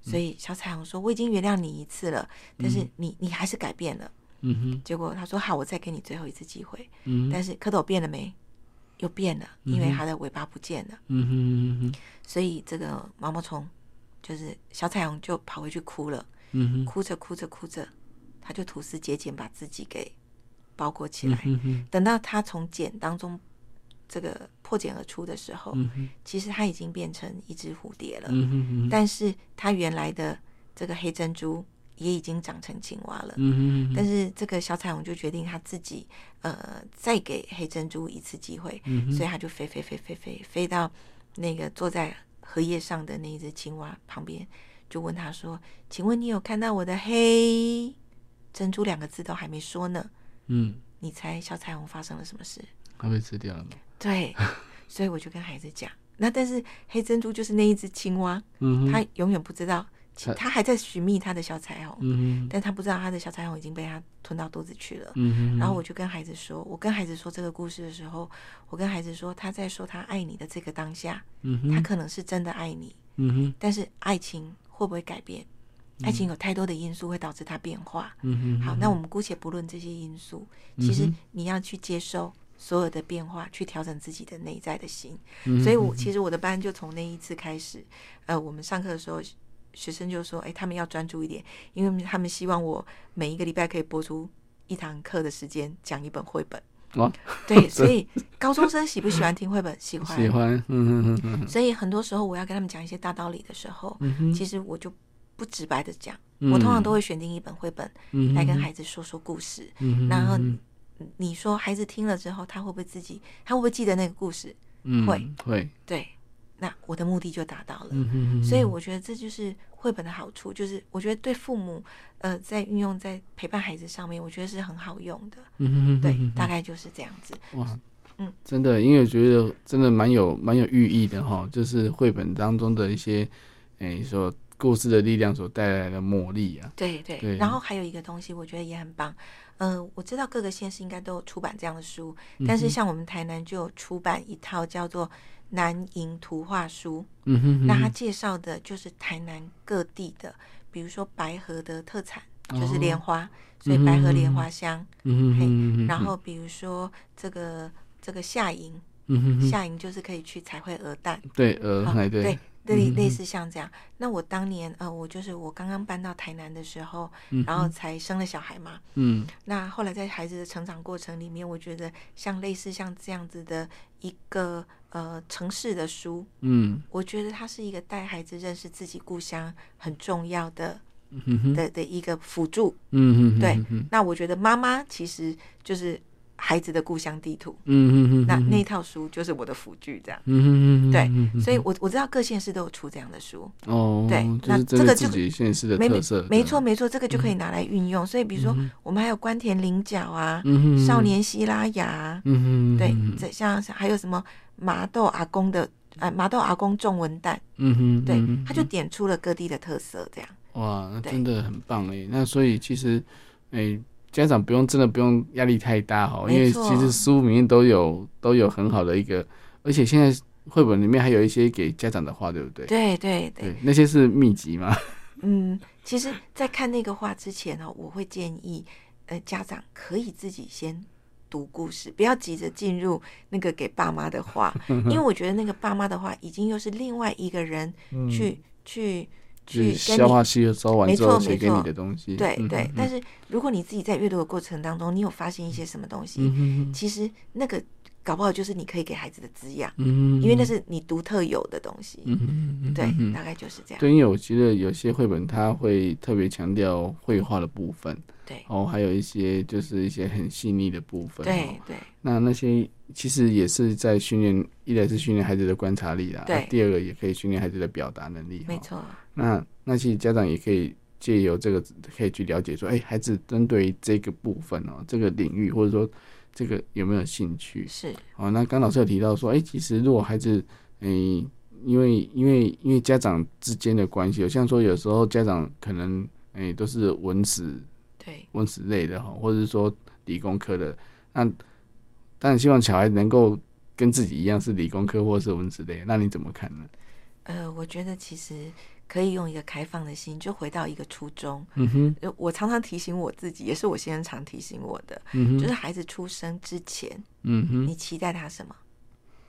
所以小彩虹说：“我已经原谅你一次了，但是你你还是改变了。”嗯哼。结果他说：“好，我再给你最后一次机会。”嗯。但是蝌蚪变了没？又变了，因为它的尾巴不见了。嗯哼。所以这个毛毛虫就是小彩虹就跑回去哭了。嗯哼。哭着哭着哭着，它就吐丝结茧把自己给。包裹起来，等到它从茧当中这个破茧而出的时候，其实它已经变成一只蝴蝶了。但是它原来的这个黑珍珠也已经长成青蛙了。但是这个小彩虹就决定他自己呃再给黑珍珠一次机会，所以他就飞飞飞飞飞飞到那个坐在荷叶上的那一只青蛙旁边，就问他说：“请问你有看到我的黑珍珠两个字都还没说呢？”嗯，你猜小彩虹发生了什么事？它被吃掉了吗？对，所以我就跟孩子讲，那但是黑珍珠就是那一只青蛙，嗯，他永远不知道，他还在寻觅他的小彩虹，嗯，但他不知道他的小彩虹已经被他吞到肚子去了，嗯，然后我就跟孩子说，我跟孩子说这个故事的时候，我跟孩子说他在说他爱你的这个当下，嗯，他可能是真的爱你，嗯，但是爱情会不会改变？爱情有太多的因素会导致它变化。好，那我们姑且不论这些因素，其实你要去接受所有的变化，去调整自己的内在的心。嗯。所以我其实我的班就从那一次开始，呃，我们上课的时候，学生就说：“哎，他们要专注一点，因为他们希望我每一个礼拜可以播出一堂课的时间讲一本绘本。”哦。对，所以高中生喜不喜欢听绘本？喜欢。喜欢。嗯嗯嗯。所以很多时候我要跟他们讲一些大道理的时候，其实我就。不直白的讲，我通常都会选定一本绘本来跟孩子说说故事。然后你说孩子听了之后，他会不会自己，他会不会记得那个故事？会会。对，那我的目的就达到了。所以我觉得这就是绘本的好处，就是我觉得对父母呃在运用在陪伴孩子上面，我觉得是很好用的。对，大概就是这样子。哇，嗯，真的，因为我觉得真的蛮有蛮有寓意的哈，就是绘本当中的一些，哎说。故事的力量所带来的魔力啊，对对，对。然后还有一个东西，我觉得也很棒。嗯、呃，我知道各个县市应该都有出版这样的书，嗯、但是像我们台南就有出版一套叫做《南瀛图画书》。嗯哼，哼。那他介绍的就是台南各地的，比如说白河的特产就是莲花，哦，所以白河莲花香。嗯哼。然后比如说这个这个夏营，嗯哼，哼，夏营就是可以去彩绘鹅蛋。对，鹅，对。对类类似像这样。那我当年呃，我就是我刚刚搬到台南的时候，然后才生了小孩嘛。嗯。那后来在孩子的成长过程里面，我觉得像类似像这样子的一个呃城市的书，嗯，我觉得它是一个带孩子认识自己故乡很重要的。的的一个辅助，嗯嗯，对，那我觉得妈妈其实就是孩子的故乡地图，嗯嗯嗯，那那套书就是我的辅具，这样，嗯嗯嗯对，所以我我知道各县市都有出这样的书，哦，对，那这个就县市的特色，没错没错，这个就可以拿来运用。所以比如说我们还有关田菱角啊，少年希拉雅，嗯对，这像还有什么麻豆阿公的，哎，麻豆阿公种文蛋，嗯哼，对，他就点出了各地的特色，这样。哇，那真的很棒哎！那所以其实，哎、欸，家长不用真的不用压力太大哦，因为其实书里面都有都有很好的一个，而且现在绘本里面还有一些给家长的话，对不对？对对对，对，那些是秘籍吗？嗯，其实，在看那个画之前呢，我会建议呃家长可以自己先读故事，不要急着进入那个给爸妈的话，因为我觉得那个爸妈的话已经又是另外一个人去、嗯、去。去消化吸收完之后写给你的东西，对对。但是如果你自己在阅读的过程当中，你有发现一些什么东西，其实那个搞不好就是你可以给孩子的滋养，嗯因为那是你独特有的东西，对，大概就是这样。对，因为我觉得有些绘本它会特别强调绘画的部分，对，然后，还有一些就是一些很细腻的部分，对对。那那些其实也是在训练，一来是训练孩子的观察力啦，对，第二个也可以训练孩子的表达能力，没错。那那其实家长也可以借由这个可以去了解说，哎、欸，孩子针对这个部分哦，这个领域或者说这个有没有兴趣？是哦。那刚老师有提到说，哎、欸，其实如果孩子，哎、欸，因为因为因为家长之间的关系，像说有时候家长可能哎、欸、都是文史对文史类的哈，或者是说理工科的，那当然希望小孩能够跟自己一样是理工科或是文之类，那你怎么看呢？呃，我觉得其实。可以用一个开放的心，就回到一个初衷。嗯哼，我常常提醒我自己，也是我先生常提醒我的，嗯，就是孩子出生之前，嗯哼，你期待他什么？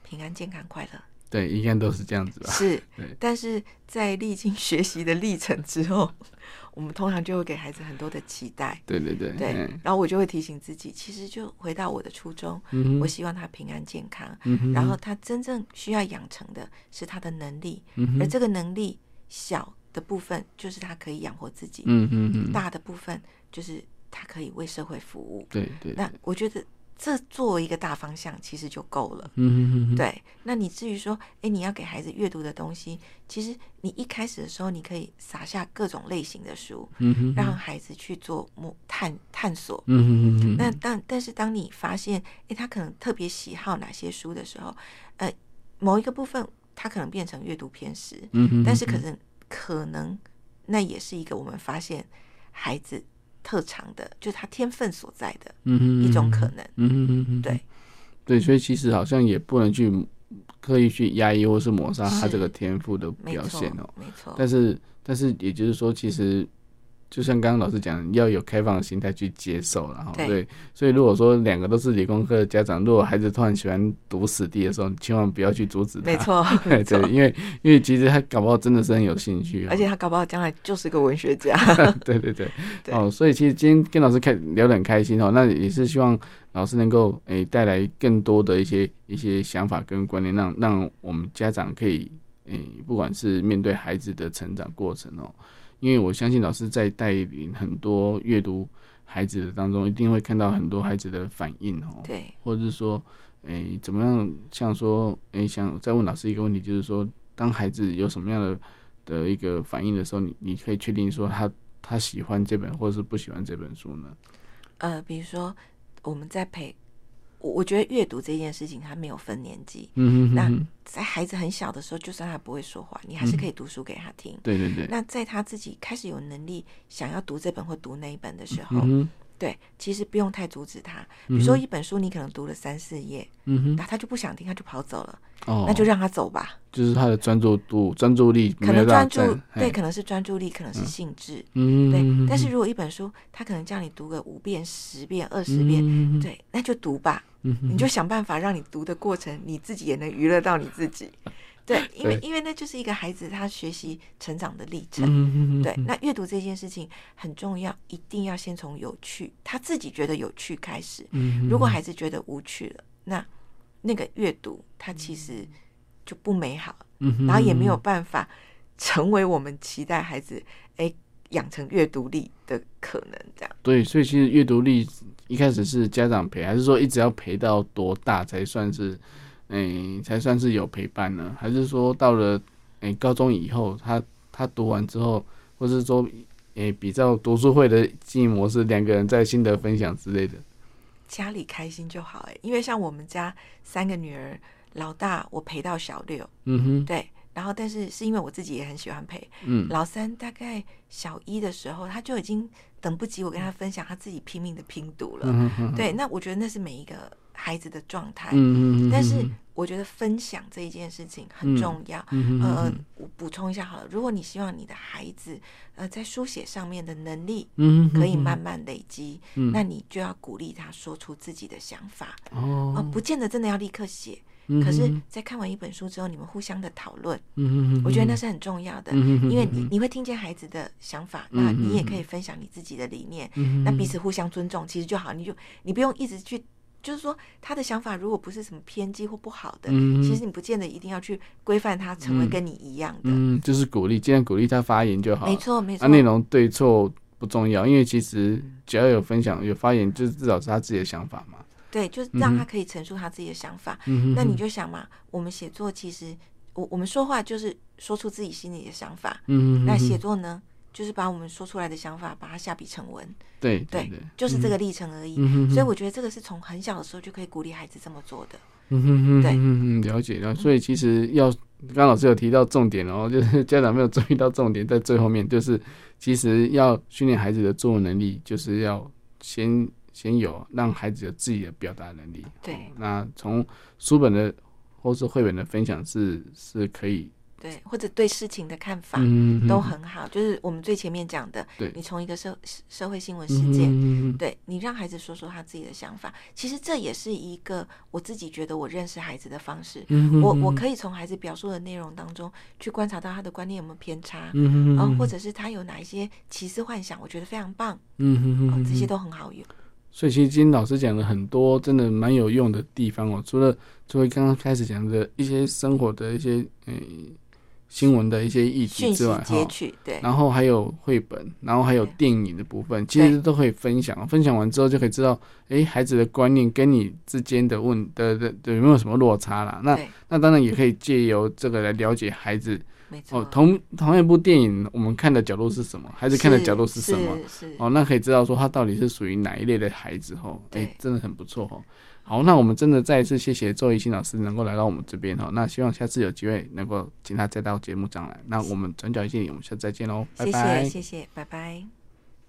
平安、健康、快乐。对，应该都是这样子吧。是，对。但是在历经学习的历程之后，我们通常就会给孩子很多的期待。对对对。对。然后我就会提醒自己，其实就回到我的初衷，嗯，我希望他平安健康。嗯。然后他真正需要养成的是他的能力，嗯，而这个能力。小的部分就是他可以养活自己，嗯嗯嗯，大的部分就是他可以为社会服务，对对。那我觉得这作为一个大方向，其实就够了，嗯嗯嗯。对，那你至于说，哎，你要给孩子阅读的东西，其实你一开始的时候，你可以撒下各种类型的书，嗯哼，让孩子去做探探索，嗯嗯嗯。那但但是当你发现，哎，他可能特别喜好哪些书的时候，呃，某一个部分。他可能变成阅读偏食，嗯哼，但是可能可能那也是一个我们发现孩子特长的，就是他天分所在的一种可能。嗯嗯嗯哼，对对，所以其实好像也不能去刻意去压抑或是抹杀他这个天赋的表现哦。没错，但是但是也就是说，其实。就像刚刚老师讲，要有开放的心态去接受，然后对，所以如果说两个都是理工科的家长，如果孩子突然喜欢读史地的时候，千万不要去阻止他。没错，对，对，因为因为其实他搞不好真的是很有兴趣，而且他搞不好将来就是个文学家。对 对对，对，哦，所以其实今天跟老师开聊得很开心哦，那也是希望老师能够诶带来更多的一些一些想法跟观念，让让我们家长可以诶不管是面对孩子的成长过程哦。因为我相信老师在带领很多阅读孩子的当中，一定会看到很多孩子的反应哦。对，或者是说，诶，怎么样？像说，诶，想再问老师一个问题，就是说，当孩子有什么样的的一个反应的时候，你你可以确定说他他喜欢这本，或者是不喜欢这本书呢？呃，比如说我们在陪。我我觉得阅读这件事情，它没有分年纪。嗯那在孩子很小的时候，就算他不会说话，你还是可以读书给他听。嗯、对对对。那在他自己开始有能力想要读这本或读那一本的时候。嗯对，其实不用太阻止他。比如说一本书，你可能读了三四页，嗯哼，那他就不想听，他就跑走了。哦，那就让他走吧。就是他的专注度、专注力，可能专注，对，可能是专注力，可能是兴致，嗯，对。但是如果一本书，他可能叫你读个五遍、十遍、二十遍，对，那就读吧。嗯，你就想办法让你读的过程，你自己也能娱乐到你自己。对，因为因为那就是一个孩子他学习成长的历程。嗯、对，那阅读这件事情很重要，一定要先从有趣，他自己觉得有趣开始。嗯、如果孩子觉得无趣了，那那个阅读他其实就不美好，嗯、然后也没有办法成为我们期待孩子哎养成阅读力的可能。这样对，所以其实阅读力一开始是家长陪，还是说一直要陪到多大才算是？哎、欸，才算是有陪伴呢？还是说到了哎、欸、高中以后，他他读完之后，或是说哎、欸、比较读书会的经营模式，两个人在心得分享之类的，家里开心就好哎、欸。因为像我们家三个女儿，老大我陪到小六，嗯哼，对，然后但是是因为我自己也很喜欢陪，嗯，老三大概小一的时候，他就已经等不及我跟他分享，他自己拼命的拼读了，嗯哼，对，那我觉得那是每一个。孩子的状态，嗯，但是我觉得分享这一件事情很重要。嗯、呃，我补充一下好了，如果你希望你的孩子呃在书写上面的能力，可以慢慢累积，嗯，那你就要鼓励他说出自己的想法。哦，呃，不见得真的要立刻写，嗯，可是，在看完一本书之后，你们互相的讨论，嗯，我觉得那是很重要的，嗯，因为你你会听见孩子的想法，嗯，那你也可以分享你自己的理念，嗯，那彼此互相尊重，其实就好，你就你不用一直去。就是说，他的想法如果不是什么偏激或不好的，嗯，其实你不见得一定要去规范他成为跟你一样的。嗯，就是鼓励，尽量鼓励他发言就好。没错，没错。那，内容对错不重要，因为其实只要有分享、有发言，就是至少是他自己的想法嘛。对，就是让他可以陈述他自己的想法。嗯，那你就想嘛，我们写作其实，我我们说话就是说出自己心里的想法。嗯，那写作呢？就是把我们说出来的想法，把它下笔成文。对对，对，就是这个历程而已。嗯、所以我觉得这个是从很小的时候就可以鼓励孩子这么做的。嗯哼哼，对，嗯嗯，了解了。所以其实要，刚刚老师有提到重点哦，就是 家长没有注意到重点在最后面，就是其实要训练孩子的作文能力，就是要先先有让孩子有自己的表达能力。对，那从书本的或是绘本的分享是是可以。对，或者对事情的看法都很好，嗯、就是我们最前面讲的，对，你从一个社社会新闻事件，嗯、对你让孩子说说他自己的想法，其实这也是一个我自己觉得我认识孩子的方式。嗯、我我可以从孩子表述的内容当中去观察到他的观念有没有偏差，嗯、然后或者是他有哪一些奇思幻想，我觉得非常棒，嗯、哦，这些都很好用。所以其实今天老师讲了很多真的蛮有用的地方哦，除了除了刚刚开始讲的一些生活的一些诶。新闻的一些议题之外，哈，对，然后还有绘本，然后还有电影的部分，其实都可以分享。分享完之后就可以知道，哎，孩子的观念跟你之间的问的的有没有什么落差啦？那那当然也可以借由这个来了解孩子。哦，同同一部电影，我们看的角度是什么？孩子看的角度是什么？哦，那可以知道说他到底是属于哪一类的孩子？哦，哎，真的很不错哦。好，那我们真的再一次谢谢周怡欣老师能够来到我们这边哈，那希望下次有机会能够请他再到节目上来。那我们转角一线，我们下次再见喽，拜拜，谢谢，谢谢，拜拜。